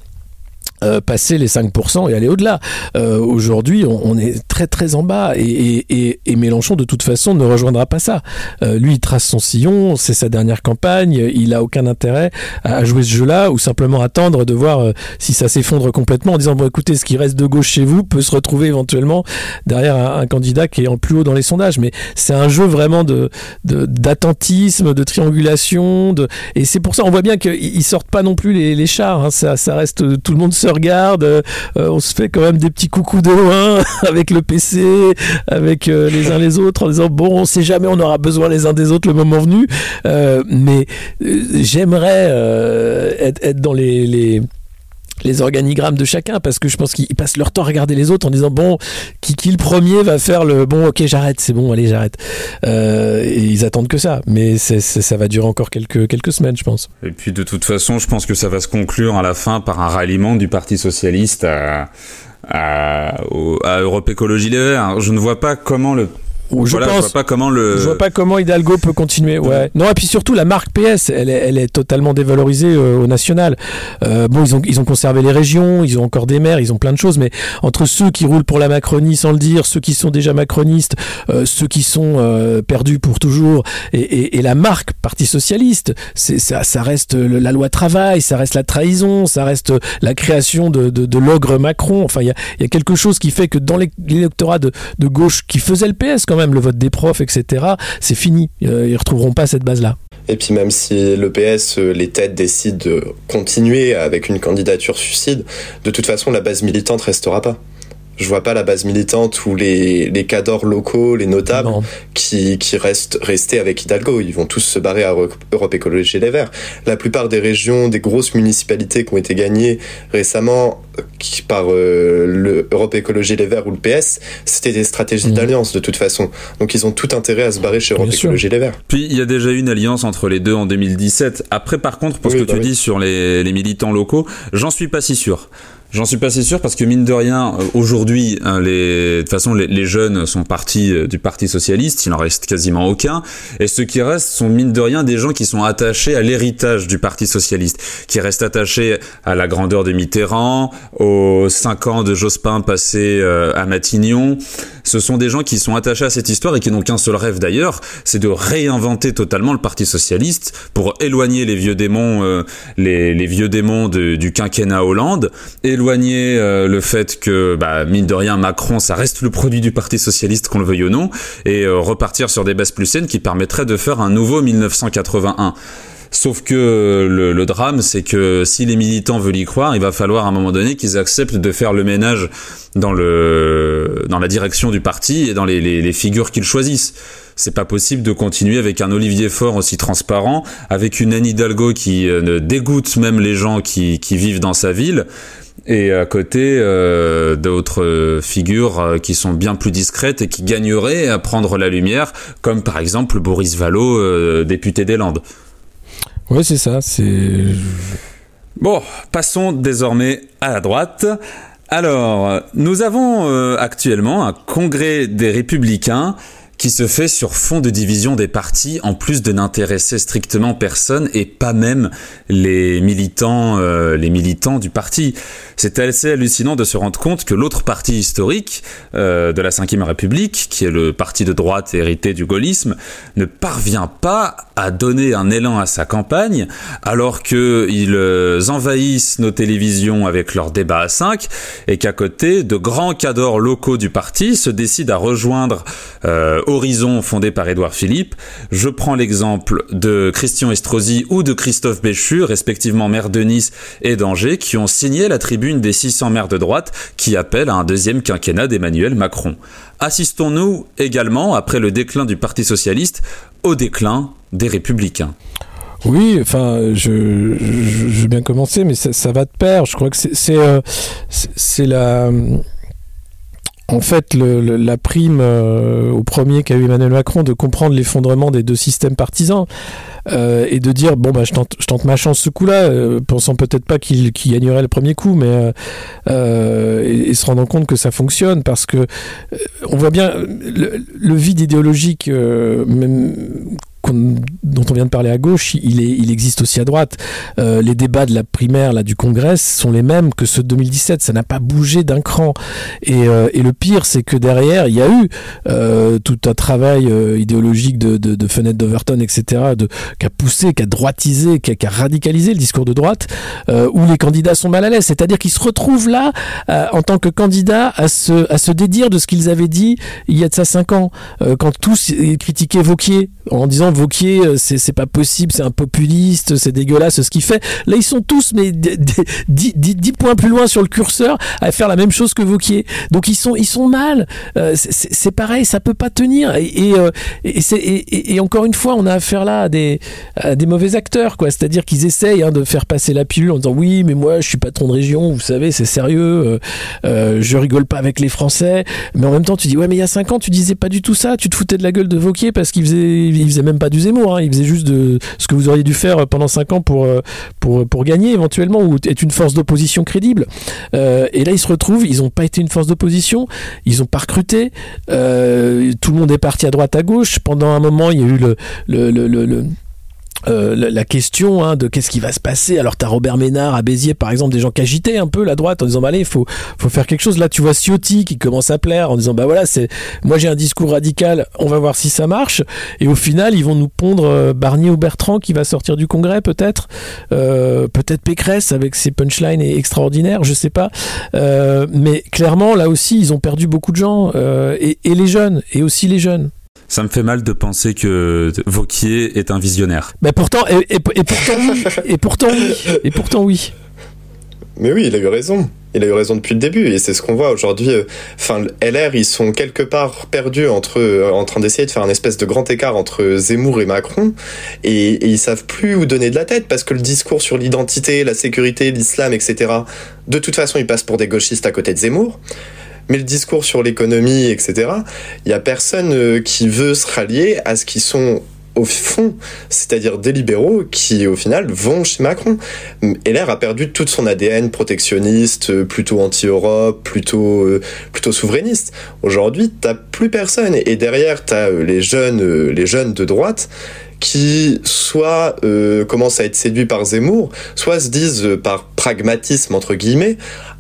S2: euh, passer les 5% et aller au-delà. Euh, Aujourd'hui, on, est très très en bas et, Mélenchon, de toute façon, ne rejoindra pas ça. Euh, lui, il trace son sillon, c'est sa dernière campagne, il a aucun intérêt à, jouer ce jeu-là ou simplement attendre de voir si ça s'effondre complètement en disant, bon écoutez, ce qui reste de gauche chez vous peut se retrouver éventuellement derrière un, candidat qui est en plus haut dans les sondages. Mais c'est un jeu vraiment d'attentisme, de, triangulation, de... et c'est pour ça, on voit bien qu'ils sortent pas non plus les, chars, hein. ça, ça reste tout le monde regarde, euh, on se fait quand même des petits coucous de loin [laughs] avec le PC, avec euh, les uns les autres, en disant bon, on sait jamais, on aura besoin les uns des autres le moment venu. Euh, mais j'aimerais être, dans les les organigrammes de chacun parce que je pense qu'ils passent leur temps à regarder les autres en disant bon qui, qui le premier va faire le bon ok j'arrête c'est bon allez j'arrête. Euh, ils attendent que ça. Mais ça va durer encore quelques quelques semaines je pense.
S1: Et puis de toute façon je pense que ça va se conclure à la fin par un ralliement du Parti socialiste à à, à Europe Écologie Les Verts. Je ne vois pas comment le
S2: je
S1: voilà,
S2: pense.
S1: je vois pas comment le.
S2: Je vois pas comment Hidalgo peut continuer. Ouais. Non et puis surtout la marque PS, elle est, elle est totalement dévalorisée euh, au national. Euh, bon, ils ont ils ont conservé les régions, ils ont encore des maires, ils ont plein de choses, mais entre ceux qui roulent pour la Macronie sans le dire, ceux qui sont déjà macronistes, euh, ceux qui sont euh, perdus pour toujours, et, et, et la marque Parti socialiste, c'est ça, ça reste le- la loi travail, ça reste la trahison, ça reste la création de, de, de l'ogre Macron. Enfin, il y a, il y a quelque chose qui fait que dans l'é- l'électorat de, de gauche qui faisait le PS quand même, le vote des profs, etc., c'est fini. Euh, ils retrouveront pas cette base-là.
S3: Et puis même si le PS, euh, les têtes décident de continuer avec une candidature suicide, de toute façon la base militante restera pas. Je vois pas la base militante ou les, les cadors locaux, les notables,
S2: Non.
S3: qui, qui restent restés avec Hidalgo. Ils vont tous se barrer à Euro- Europe Écologie Les Verts. La plupart des régions, des grosses municipalités qui ont été gagnées récemment qui, par euh, le Europe Écologie Les Verts ou le PS, c'était des stratégies
S2: Mhm.
S3: d'alliance de toute façon. Donc ils ont tout intérêt à se barrer chez Europe
S2: Bien sûr.
S3: Écologie Les Verts.
S1: Puis il y a déjà eu une alliance entre les deux en 2017. Après, par contre, pour ce que
S3: bah
S1: tu
S3: oui.
S1: dis sur les, les militants locaux, j'en suis pas si sûr. J'en suis pas si sûr parce que mine de rien, euh, aujourd'hui, hein, les, de toute façon, les, jeunes sont partis euh, du Parti socialiste, il en reste quasiment aucun, et ceux qui restent sont mine de rien des gens qui sont attachés à l'héritage du Parti socialiste, qui restent attachés à la grandeur de Mitterrand, aux cinq ans de Jospin passés euh, à Matignon. Ce sont des gens qui sont attachés à cette histoire et qui n'ont qu'un seul rêve d'ailleurs, c'est de réinventer totalement le Parti socialiste pour éloigner les vieux démons, les, vieux démons du quinquennat Hollande, éloigner euh, le fait que, bah, mine de rien, Macron, ça reste le produit du Parti socialiste, qu'on le veuille ou non, et euh, repartir sur des bases plus saines qui permettraient de faire un nouveau 1981. Sauf que le, drame, c'est que si les militants veulent y croire, il va falloir à un moment donné qu'ils acceptent de faire le ménage dans le dans la direction du parti et dans les, figures qu'ils choisissent. C'est pas possible de continuer avec un Olivier Faure aussi transparent, avec une Anne Hidalgo qui euh, dégoûte même les gens qui vivent dans sa ville, et à côté euh, d'autres figures euh, qui sont bien plus discrètes et qui gagneraient à prendre la lumière, comme par exemple Boris Vallaud, euh, député des Landes.
S2: Ouais, c'est ça. C'est
S1: Bon, passons désormais à la droite. Alors, nous avons euh, actuellement un congrès des républicains qui se fait sur fond de division des partis, en plus de n'intéresser strictement personne et pas même les militants, euh, les militants du parti. C'est assez hallucinant de se rendre compte que l'autre parti historique euh, de la Ve République, qui est le parti de droite hérité du gaullisme, ne parvient pas à donner un élan à sa campagne, alors qu'ils euh, envahissent nos télévisions avec leurs débats à 5, et qu'à côté, de grands cadors locaux du parti se décident à rejoindre euh, Horizon fondé par Édouard Philippe. Je prends l'exemple de Christian Estrosi ou de Christophe Béchu, respectivement maire de Nice et d'Angers, qui ont signé la tribune des 600 maires de droite qui appellent à un deuxième quinquennat d'Emmanuel Macron. Assistons-nous également, après le déclin du Parti socialiste, au déclin des républicains.
S2: Oui, enfin, je, je, je veux bien commencer, mais ça, ça va de pair. Je crois que c'est euh, la en fait la prime euh, au premier qu'a eu Emmanuel Macron de comprendre l'effondrement des deux systèmes partisans euh, et de dire bon bah je tente, ma chance ce coup-là, euh, pensant peut-être pas qu'il gagnerait le premier coup, mais se rendant compte que ça fonctionne parce que on voit bien le, le vide idéologique même dont on vient de parler à gauche, il, existe aussi à droite. Euh, les débats de la primaire là, du Congrès sont les mêmes que ceux de 2017. Ça n'a pas bougé d'un cran. Et, euh, et le pire, c'est que derrière, il y a eu euh, tout un travail idéologique de, de, de Fenêtre d'Overton, etc., qui a poussé, qui a droitisé, qui a, radicalisé le discours de droite, où les candidats sont mal à l'aise. C'est-à-dire qu'ils se retrouvent là, en tant que candidats, à se, dédire de ce qu'ils avaient dit il y a de ça cinq ans, quand tous critiquaient Vauquier, en disant Vauquier, euh, c'est pas possible, c'est un populiste, c'est dégueulasse ce qu'il fait. Là, ils sont tous, mais d- d- dix dix- dix points plus loin sur le curseur, à faire la même chose que Vauquier. Donc ils sont, ils sont mal. Euh, c'est- pareil, ça peut pas tenir. Euh, et, encore une fois, on a affaire là à des, mauvais acteurs, quoi. C'est-à-dire qu'ils essayent hein, de faire passer la pilule en disant oui, mais moi, je suis patron de région, vous savez, c'est sérieux. je rigole pas avec les Français. Mais en même temps, tu dis ouais, mais il y a cinq ans, tu disais pas du tout ça. Tu te foutais de la gueule de Vauquier parce qu'il faisait, il faisait même pas du Zemmour, hein. il faisait juste de ce que vous auriez dû faire pendant 5 ans pour, pour, gagner éventuellement ou être une force d'opposition crédible. et là, ils se retrouvent, ils n'ont pas été une force d'opposition, ils n'ont pas recruté, tout le monde est parti à droite à gauche. Pendant un moment, il y a eu le euh, la, question hein, de qu'est-ce qui va se passer. Alors, tu as Robert Ménard à Béziers, par exemple, des gens qui agitaient un peu la droite en disant bah allez, faut, faut faire quelque chose. Là, tu vois Ciotti qui commence à plaire en disant bah voilà, c'est moi j'ai un discours radical, on va voir si ça marche. Et au final, ils vont nous pondre euh, Barnier ou Bertrand qui va sortir du Congrès, peut-être, euh, peut-être Pécresse avec ses punchlines extraordinaires, je sais pas. mais clairement, là aussi, ils ont perdu beaucoup de gens et, et les jeunes et aussi les jeunes.
S1: Ça me fait mal de penser que Vauquier est un visionnaire.
S2: Mais pourtant, et, pourtant oui, et pourtant oui, et pourtant oui.
S3: Mais oui, il a eu raison. Il a eu raison depuis le début et c'est ce qu'on voit aujourd'hui. Enfin, LR, ils sont quelque part perdus entre, euh, en train d'essayer de faire un espèce de grand écart entre Zemmour et Macron et, et, ils savent plus où donner de la tête parce que le discours sur l'identité, la sécurité, l'islam, etc. De toute façon, ils passent pour des gauchistes à côté de Zemmour mais le discours sur l'économie, etc., il y a personne euh, qui veut se rallier à ce qui sont au fond, c'est-à-dire des libéraux qui, au final, vont chez Macron. LR a perdu toute son ADN protectionniste, euh, plutôt anti-Europe, plutôt, euh, plutôt souverainiste. Aujourd'hui, t'as plus personne. Et derrière, t'as les jeunes, les jeunes de droite qui soit commencent à être séduits par Zemmour, soit se disent par pragmatisme entre guillemets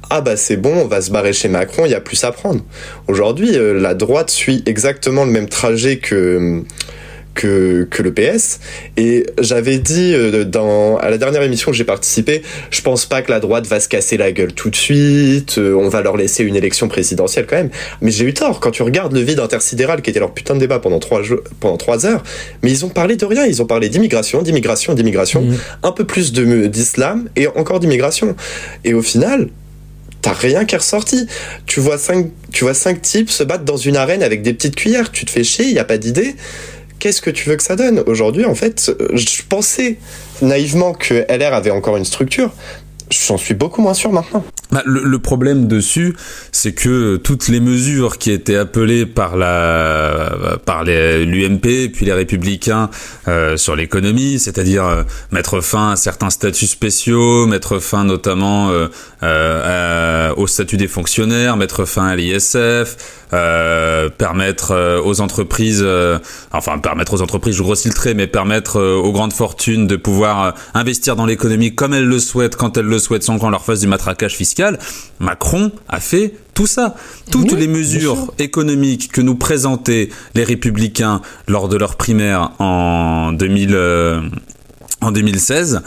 S3: ah bah c'est bon, on va se barrer chez Macron, il y a plus à prendre. Aujourd'hui, euh, la droite suit exactement le même trajet que que, que le PS. Et j'avais dit euh, dans à la dernière émission que j'ai participé, je pense pas que la droite va se casser la gueule tout de suite. Euh, on va leur laisser une élection présidentielle quand même. Mais j'ai eu tort quand tu regardes le vide intersidéral qui était leur putain de débat pendant trois pendant trois heures. Mais ils ont parlé de rien. Ils ont parlé d'immigration, d'immigration, d'immigration, mmh. un peu plus de d'islam et encore d'immigration. Et au final, t'as rien qui est ressorti. Tu vois cinq, tu vois cinq types se battre dans une arène avec des petites cuillères. Tu te fais chier, il y a pas d'idée. Qu'est-ce que tu veux que ça donne? Aujourd'hui, en fait, je pensais naïvement que LR avait encore une structure, J'en suis beaucoup moins sûr maintenant.
S1: Bah, le, problème dessus, c'est que toutes les mesures qui étaient appelées par la par l'UMP puis les Républicains euh, sur l'économie, c'est-à-dire euh, mettre fin à certains statuts spéciaux, mettre fin notamment euh, au statut des fonctionnaires, mettre fin à l'ISF, permettre aux entreprises, enfin permettre aux entreprises, je grossis le trait, mais permettre aux grandes fortunes de pouvoir investir dans l'économie comme elles le souhaitent, quand elles le souhaitent, sans qu'on leur fasse du matraquage fiscal. Macron a fait tout ça. Toutes les mesures économiques que nous présentaient les républicains lors de leur primaire en 2000, en 2016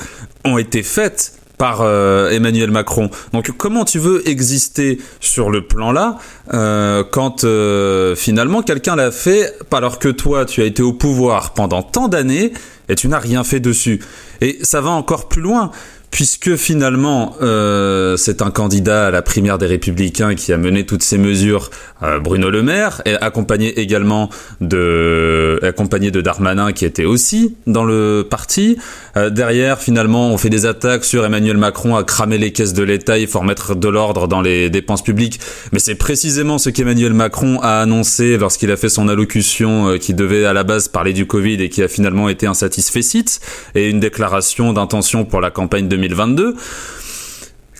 S1: ont été faites par euh, Emmanuel Macron. Donc comment tu veux exister sur le plan là euh, quand euh, finalement quelqu'un l'a fait alors que toi tu as été au pouvoir pendant tant d'années et tu n'as rien fait dessus? Et ça va encore plus loin puisque finalement euh, c'est un candidat à la primaire des Républicains qui a mené toutes ces mesures, euh, Bruno Le Maire, et accompagné également de accompagné de Darmanin qui était aussi dans le parti. Euh, derrière, finalement, on fait des attaques sur Emmanuel Macron à cramer les caisses de l'État, il faut remettre de l'ordre dans les dépenses publiques. Mais c'est précisément ce qu'Emmanuel Macron a annoncé lorsqu'il a fait son allocution qui devait à la base parler du Covid et qui a finalement été un satisfait et une déclaration d'intention pour la campagne de 2022.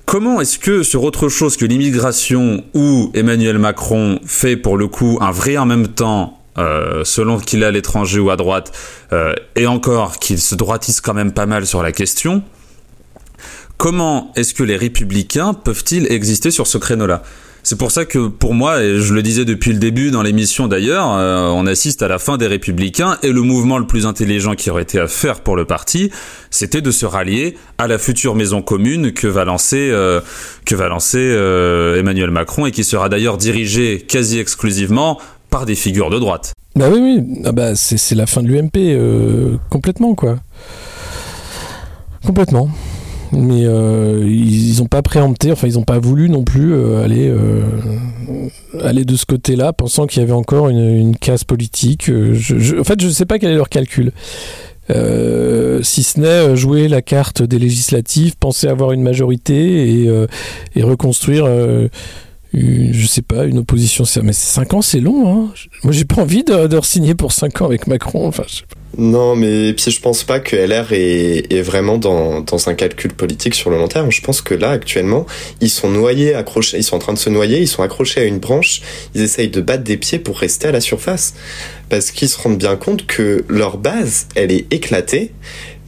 S1: Comment est-ce que sur autre chose que l'immigration où Emmanuel Macron fait pour le coup un vrai en même temps euh, selon qu'il est à l'étranger ou à droite, euh, et encore qu'il se droitisse quand même pas mal sur la question, comment est-ce que les républicains peuvent-ils exister sur ce créneau-là? C'est pour ça que pour moi, et je le disais depuis le début dans l'émission d'ailleurs, euh, on assiste à la fin des républicains et le mouvement le plus intelligent qui aurait été à faire pour le parti, c'était de se rallier à la future maison commune que va lancer, euh, euh, Emmanuel Macron et qui sera d'ailleurs dirigée quasi exclusivement par des figures de droite.
S2: Bah oui, oui, ah bah c'est la fin de l'UMP complètement quoi. Complètement mais euh, ils n'ont pas préempté, enfin ils n'ont pas voulu non plus euh, aller, euh, aller de ce côté-là, pensant qu'il y avait encore une, une casse politique. en fait, je ne sais pas quel est leur calcul. si ce n'est jouer la carte des législatives, penser avoir une majorité et reconstruire je sais pas, une opposition. Mais 5 ans, c'est long. Hein. Moi, j'ai pas envie de, de signer pour 5 ans avec Macron. Enfin, je sais pas.
S3: Non, mais puis je pense pas que LR est, est vraiment dans, dans un calcul politique sur le long terme. Je pense que là, actuellement, ils sont noyés, accrochés, ils sont en train de se noyer, ils sont accrochés à une branche, ils essayent de battre des pieds pour rester à la surface. Parce qu'ils se rendent bien compte que leur base, elle est éclatée,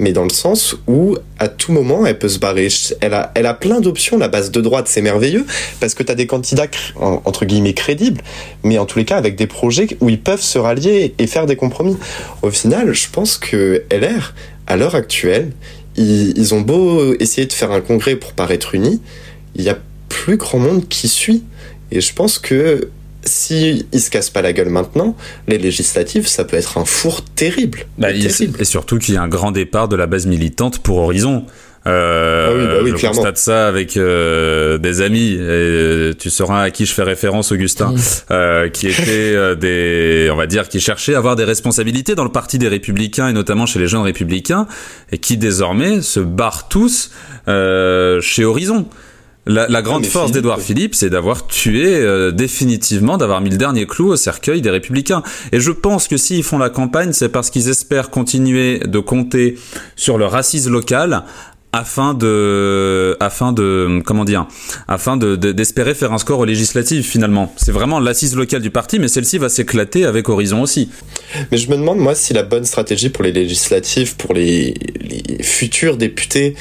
S3: mais dans le sens où à tout moment elle peut se barrer. Elle a, elle a plein d'options. La base de droite, c'est merveilleux parce que tu as des candidats entre guillemets crédibles, mais en tous les cas avec des projets où ils peuvent se rallier et faire des compromis. Au final, je pense que LR, à l'heure actuelle, ils, ils ont beau essayer de faire un congrès pour paraître unis, il y a plus grand monde qui suit. Et je pense que si il se casse pas la gueule maintenant, les législatives, ça peut être un four terrible.
S1: Bah, Et surtout qu'il y a un grand départ de la base militante pour Horizon. Euh, ah oui, bah oui, je clairement. constate ça avec euh, des amis. Et tu sauras à qui je fais référence, Augustin, euh, qui étaient euh, des, on va dire, qui cherchaient à avoir des responsabilités dans le parti des Républicains et notamment chez les jeunes Républicains, et qui désormais se barrent tous euh, chez Horizon. La, grande force d'Edouard Philippe, c'est d'avoir tué euh, définitivement, d'avoir mis le dernier clou au cercueil des Républicains. Et je pense que s'ils font la campagne, c'est parce qu'ils espèrent continuer de compter sur le racisme local afin de, afin de, comment dire, afin de, d'espérer faire un score au législatif finalement. C'est vraiment l'assise locale du parti, mais celle-ci va s'éclater avec Horizon aussi.
S3: Mais je me demande moi si la bonne stratégie pour les législatives, pour les, les futurs députés,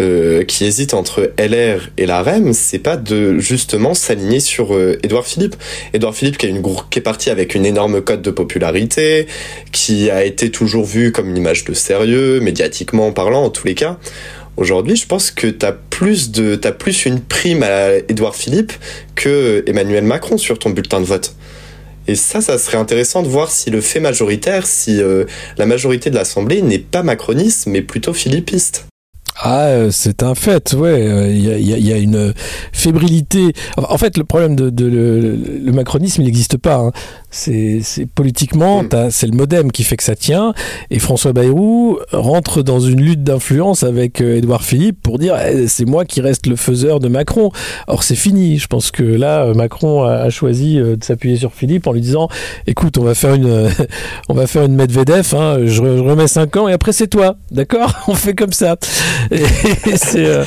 S3: euh, qui hésite entre LR et la REM, c'est pas de justement s'aligner sur euh, Édouard Philippe. Édouard Philippe qui, une, qui est parti avec une énorme cote de popularité, qui a été toujours vu comme une image de sérieux, médiatiquement parlant en tous les cas. Aujourd'hui, je pense que t'as plus de, t'as plus une prime à Édouard Philippe que Emmanuel Macron sur ton bulletin de vote. Et ça, ça serait intéressant de voir si le fait majoritaire, si euh, la majorité de l'Assemblée n'est pas macroniste, mais plutôt philippiste.
S2: Ah, euh, c'est un fait, ouais. Euh, il y a, une fébrilité. En fait, le problème de, le, macronisme, il n'existe pas. Hein. C'est politiquement, hmm. c'est le modem qui fait que ça tient. Et François Bayrou rentre dans une lutte d'influence avec euh, Édouard Philippe pour dire eh, c'est moi qui reste le faiseur de Macron. Or, c'est fini. Je pense que là, Macron a, choisi de s'appuyer sur Philippe en lui disant écoute, on va faire une, [laughs] on va faire une Medvedev. Hein, je, remets 5 ans et après c'est toi, d'accord? [laughs] On fait comme ça. [laughs] C'est euh,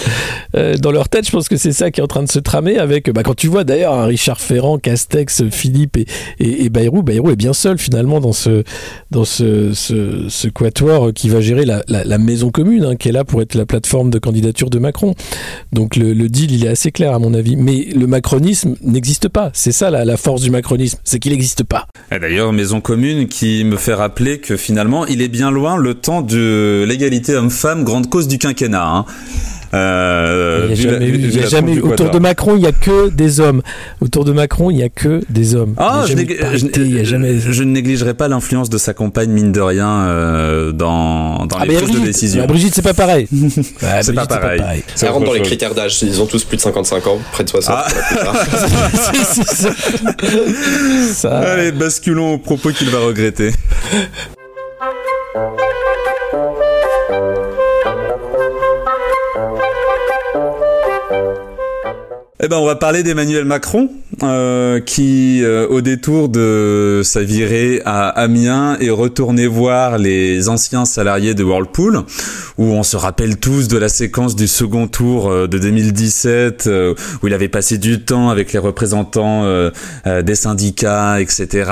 S2: euh, dans leur tête, je pense que c'est ça qui est en train de se tramer avec. Bah, quand tu vois d'ailleurs Richard Ferrand, Castex, Philippe et, Bayrou, Bayrou est bien seul finalement dans ce dans ce, ce, ce quatuor qui va gérer la, la, maison commune, hein, qui est là pour être la plateforme de candidature de Macron. Donc le, deal, il est assez clair à mon avis. Mais le macronisme n'existe pas. C'est ça la, la force du macronisme, c'est qu'il n'existe pas.
S1: D'ailleurs, maison commune qui me fait rappeler que finalement, il est bien loin le temps de l'égalité homme-femme, grande cause du quinquennat. Hein.
S2: Euh, il a jamais, autour de Macron, il n'y a que des hommes. Autour de Macron, il n'y a que des hommes.
S1: Ah, je, je, ne négligerai pas l'influence de sa compagne, mine de rien, euh, dans, dans ah, les prises de décision.
S2: Ah, Brigitte, c'est pas pareil. [laughs]
S1: c'est pas pareil.
S3: Ça rentre dans les critères d'âge. Ils ont tous plus de 55 ans, près de 60. Ah. [laughs] [laughs]
S1: ça. Allez, basculons au propos qu'il va regretter. Eh ben, on va parler d'Emmanuel Macron, euh, qui, euh, au détour de sa virée à Amiens, est retourné voir les anciens salariés de Whirlpool, où on se rappelle tous de la séquence du second tour euh, de 2017, où il avait passé du temps avec les représentants des syndicats, etc.,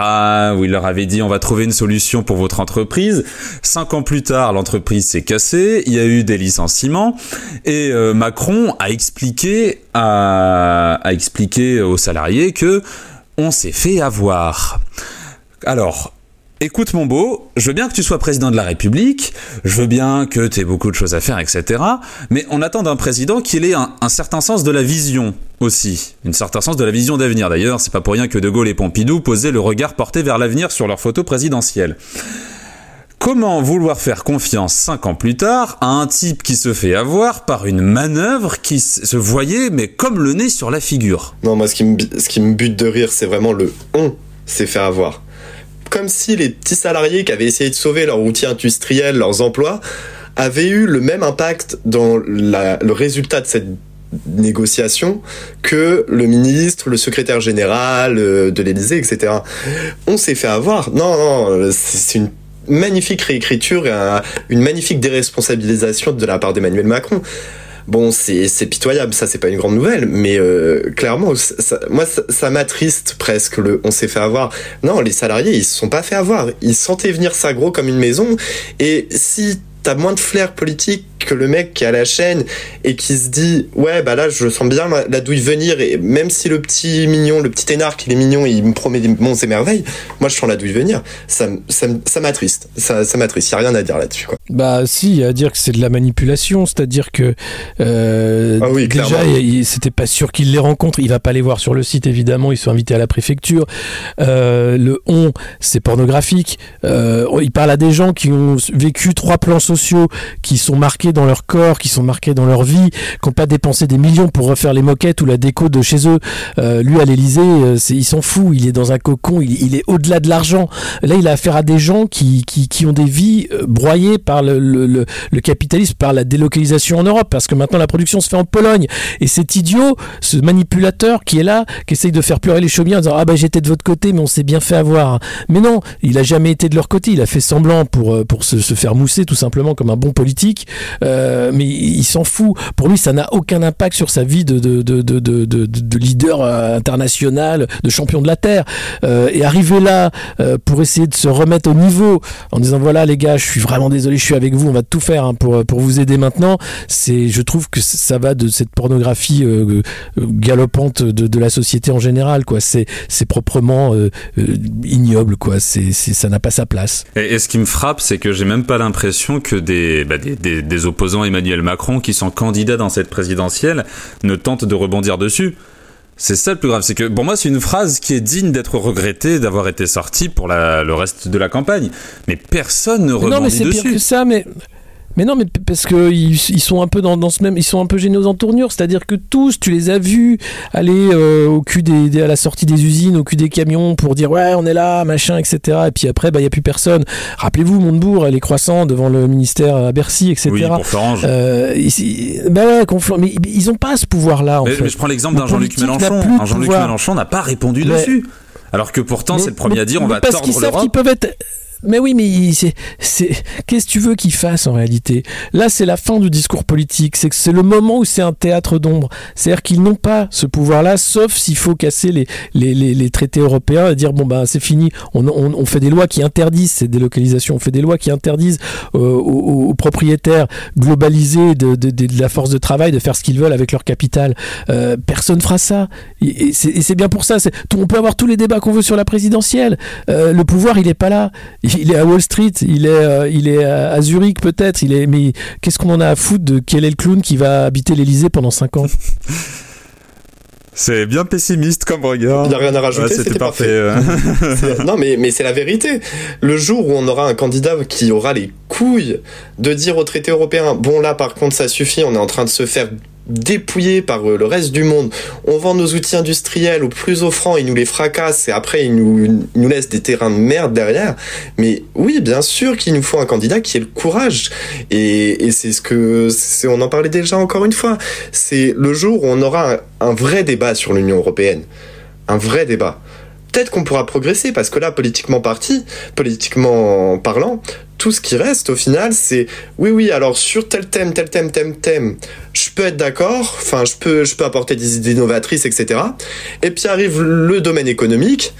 S1: où il leur avait dit on va trouver une solution pour votre entreprise. Cinq ans plus tard, l'entreprise s'est cassée, il y a eu des licenciements, et Macron a expliqué à à, expliquer aux salariés que on s'est fait avoir. Alors, écoute mon beau, je veux bien que tu sois président de la République, je veux bien que tu aies beaucoup de choses à faire, etc. Mais on attend d'un président qu'il ait un, certain sens de la vision aussi, un certain sens de la vision d'avenir. D'ailleurs, c'est pas pour rien que De Gaulle et Pompidou posaient le regard porté vers l'avenir sur leur photo présidentielle. Comment vouloir faire confiance cinq ans plus tard à un type qui se fait avoir par une manœuvre qui se voyait mais comme le nez sur la figure?
S3: Non, moi ce qui me, ce qui me bute de rire, c'est vraiment le on s'est fait avoir. Comme si les petits salariés qui avaient essayé de sauver leur outil industriel, leurs emplois, avaient eu le même impact dans le résultat de cette négociation que le ministre, le secrétaire général de l'Élysée, etc. On s'est fait avoir. Non, non, c'est une magnifique réécriture et une magnifique déresponsabilisation de la part d'Emmanuel Macron. Bon, c'est pitoyable, ça c'est pas une grande nouvelle, mais euh, clairement, moi ça, m'attriste presque le on s'est fait avoir. Non, les salariés ils se sont pas fait avoir, ils sentaient venir ça gros comme une maison, et si t'as moins de flair politique que le mec qui à la chaîne et qui se dit ouais bah là je sens bien la, douille venir et même si le petit mignon le petit énarque il est mignon il me promet des monts et merveilles moi je sens la douille venir. Ça ça, ça m'attriste. Ça, ça m'attriste. Y a rien à dire là-dessus quoi
S2: bah si à dire que c'est de la manipulation c'est à dire que euh, ah oui, déjà c'était pas sûr qu'il les rencontre il va pas les voir sur le site évidemment ils sont invités à la préfecture euh, le on c'est pornographique euh, il parle à des gens qui ont vécu trois plans sociaux qui sont marqués dans leur corps, qui sont marqués dans leur vie, qui n'ont pas dépensé des millions pour refaire les moquettes ou la déco de chez eux. Euh, lui, à l'Elysée, il s'en fout, il est dans un cocon, il, est au-delà de l'argent. Là, il a affaire à des gens qui, qui, ont des vies broyées par le, le, capitalisme, par la délocalisation en Europe, parce que maintenant la production se fait en Pologne. Et cet idiot, ce manipulateur qui est là, qui essaye de faire pleurer les chaumières en disant Ah bah j'étais de votre côté, mais on s'est bien fait avoir. Mais non, il a jamais été de leur côté, il a fait semblant pour, pour se, faire mousser tout simplement comme un bon politique. Euh, mais il s'en fout. Pour lui, ça n'a aucun impact sur sa vie de, de, de, de leader euh, international, de champion de la Terre. Euh, et arriver là pour essayer de se remettre au niveau en disant voilà les gars, je suis vraiment désolé, je suis avec vous, on va tout faire hein, pour, pour vous aider maintenant. C'est, je trouve que ça va de cette pornographie galopante de, de, la société en général. Quoi. C'est, c'est proprement ignoble. Quoi. C'est, ça n'a pas sa place.
S1: Et, ce qui me frappe, c'est que j'ai même pas l'impression que des, bah, des, des, des opposants Emmanuel Macron qui sont candidats dans cette présidentielle ne tentent de rebondir dessus. C'est ça le plus grave, c'est que pour moi c'est une phrase qui est digne d'être regrettée d'avoir été sortie pour le reste de la campagne. Mais personne ne rebondit dessus. Non mais c'est pire
S2: que ça, mais mais non, mais parce que ils, sont un peu dans, ce même, ils sont un peu gênés aux entournures. C'est-à-dire que tous, tu les as vus aller euh, au cul des, à la sortie des usines, au cul des camions pour dire ouais, on est là, machin, etc. Et puis après, bah il y a plus personne. Rappelez-vous Montebourg, les croissants devant le ministère à Bercy, etc.
S1: Oui, pour euh,
S2: bah ouais, mais ils ont pas ce pouvoir-là.
S1: Mais, je prends l'exemple d'un Jean-Luc Mélenchon. Jean-Luc Mélenchon n'a pas répondu dessus. Alors que pourtant, c'est le premier à dire on va tordre l'Europe. Parce qu'ils
S2: peuvent être mais oui, mais qu'est-ce que tu veux qu'il fasse en réalité? Là, c'est la fin du discours politique. C'est c'est le moment où c'est un théâtre d'ombre. C'est-à-dire qu'ils n'ont pas ce pouvoir-là, sauf s'il faut casser les, les, les, traités européens et dire bon bah c'est fini. On, on, fait des lois qui interdisent ces délocalisations. On fait des lois qui interdisent euh, aux, propriétaires globalisés de, de, la force de travail de faire ce qu'ils veulent avec leur capital. Euh, personne fera ça. Et c'est, bien pour ça. On peut avoir tous les débats qu'on veut sur la présidentielle. Euh, le pouvoir, il n'est pas là il est à Wall Street, il est, euh, il est à Zurich peut-être, il est, mais qu'est-ce qu'on en a à foutre de quel est le clown qui va habiter l'Elysée pendant 5 ans?
S1: C'est bien pessimiste comme regard.
S3: Il n'y a rien à rajouter, c'était parfait. [laughs] non, mais, mais c'est la vérité. Le jour où on aura un candidat qui aura les couilles de dire au traité européen, bon là par contre ça suffit, on est en train de se faire dépouillés par euh, le reste du monde. On vend nos outils industriels au plus offrant, ils nous les fracassent et après ils nous, nous laissent des terrains de merde derrière. Mais oui, bien sûr qu'il nous faut un candidat qui ait le courage. Et, et c'est ce que, on en parlait déjà encore une fois. C'est le jour où on aura un vrai débat sur l'Union européenne. Un vrai débat peut-être qu'on pourra progresser parce que là, politiquement parti, politiquement parlant, tout ce qui reste au final, c'est oui, oui, alors sur tel thème, tel thème, thème, thème, je peux être d'accord, enfin, je peux, je peux apporter des idées novatrices, etc. Et puis arrive le domaine économique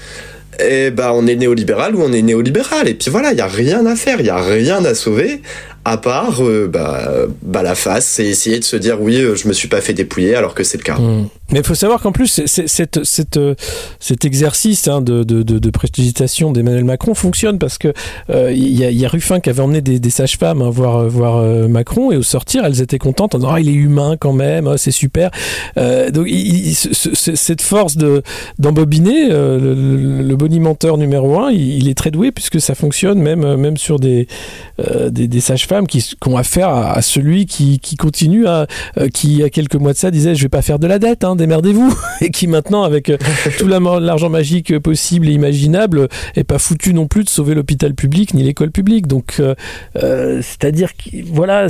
S3: et bah on est néolibéral ou on est néolibéral et puis voilà il y a rien à faire il y a rien à sauver à part euh, bah, bah, la face c'est essayer de se dire oui euh, je me suis pas fait dépouiller alors que c'est le cas.
S2: Mmh. mais il faut savoir qu'en plus cette, euh, cet exercice hein, de, de, de, d'Emmanuel Macron fonctionne parce que il y, a, Ruffin qui avait emmené des, sages-femmes hein, voir, voir Macron et au sortir elles étaient contentes en disant ah, il est humain quand même oh, c'est super. Donc cette force de d'embobiner le, bonimenteur numéro un il, est très doué puisque ça fonctionne même, même sur des, des sages-femmes sages-femmes qui, qui, ont affaire à, celui qui, qui continue à, qui il y a quelques mois de ça disait je vais pas faire de la dette, hein, démerdez-vous, [laughs] et qui maintenant avec [laughs] tout l'argent magique possible et imaginable est pas foutu non plus de sauver l'hôpital public ni l'école publique. Donc c'est-à-dire voilà,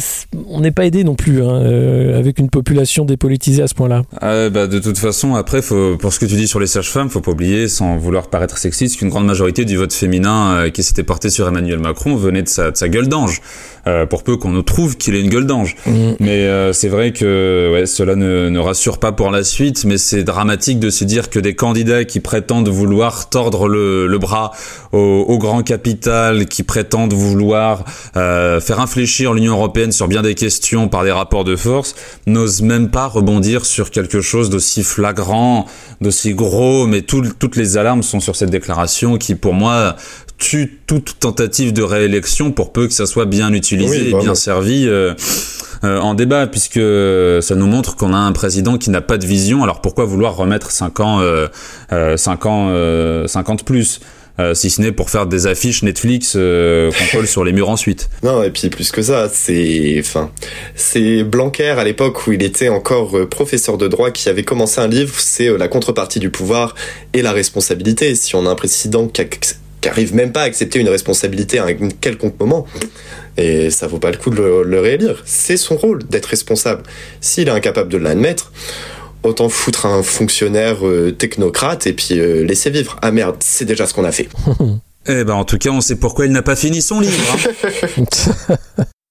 S2: on n'est pas aidé non plus hein, avec une population dépolitisée à ce point-là.
S1: Ah, bah, de toute façon, après, faut, pour ce que tu dis sur les sages-femmes, faut pas oublier, sans vouloir paraître sexiste, qu'une grande majorité du vote féminin euh, qui s'était porté sur Emmanuel Macron venait de sa, de sa gueule d'ange. Euh, pour peu qu'on nous trouve qu'il ait une gueule d'ange. Mm. Mais euh, c'est vrai que ouais, cela ne, ne, rassure pas pour la suite, mais c'est dramatique de se dire que des candidats qui prétendent vouloir tordre le, le bras au, au, grand capital, qui prétendent vouloir euh, faire infléchir l'Union européenne sur bien des questions par des rapports de force, n'osent même pas rebondir sur quelque chose d'aussi flagrant, d'aussi gros, mais tout, toutes les alarmes sont sur cette déclaration qui, pour moi, tue toute tentative de réélection pour peu que ça soit bien utilisé et bien servi euh, euh, en débat, puisque ça nous montre qu'on a un président qui n'a pas de vision. Alors pourquoi vouloir remettre 5 ans, euh, 5 ans, 50 plus si ce n'est pour faire des affiches Netflix qu'on colle sur les murs ensuite? [laughs]
S3: Non, et puis plus que ça, c'est, enfin, c'est Blanquer à l'époque où il était encore professeur de droit qui avait commencé un livre, c'est la contrepartie du pouvoir et la responsabilité. Si on a un président qui a qui arrive même pas à accepter une responsabilité à un quelconque moment. Et ça vaut pas le coup de le, réélire. C'est son rôle d'être responsable. S'il est incapable de l'admettre, autant foutre un fonctionnaire euh, technocrate et puis euh, laisser vivre. Ah merde, c'est déjà ce qu'on a fait. [laughs]
S1: Eh ben en tout cas, on sait pourquoi il n'a pas fini son livre. Hein. [laughs]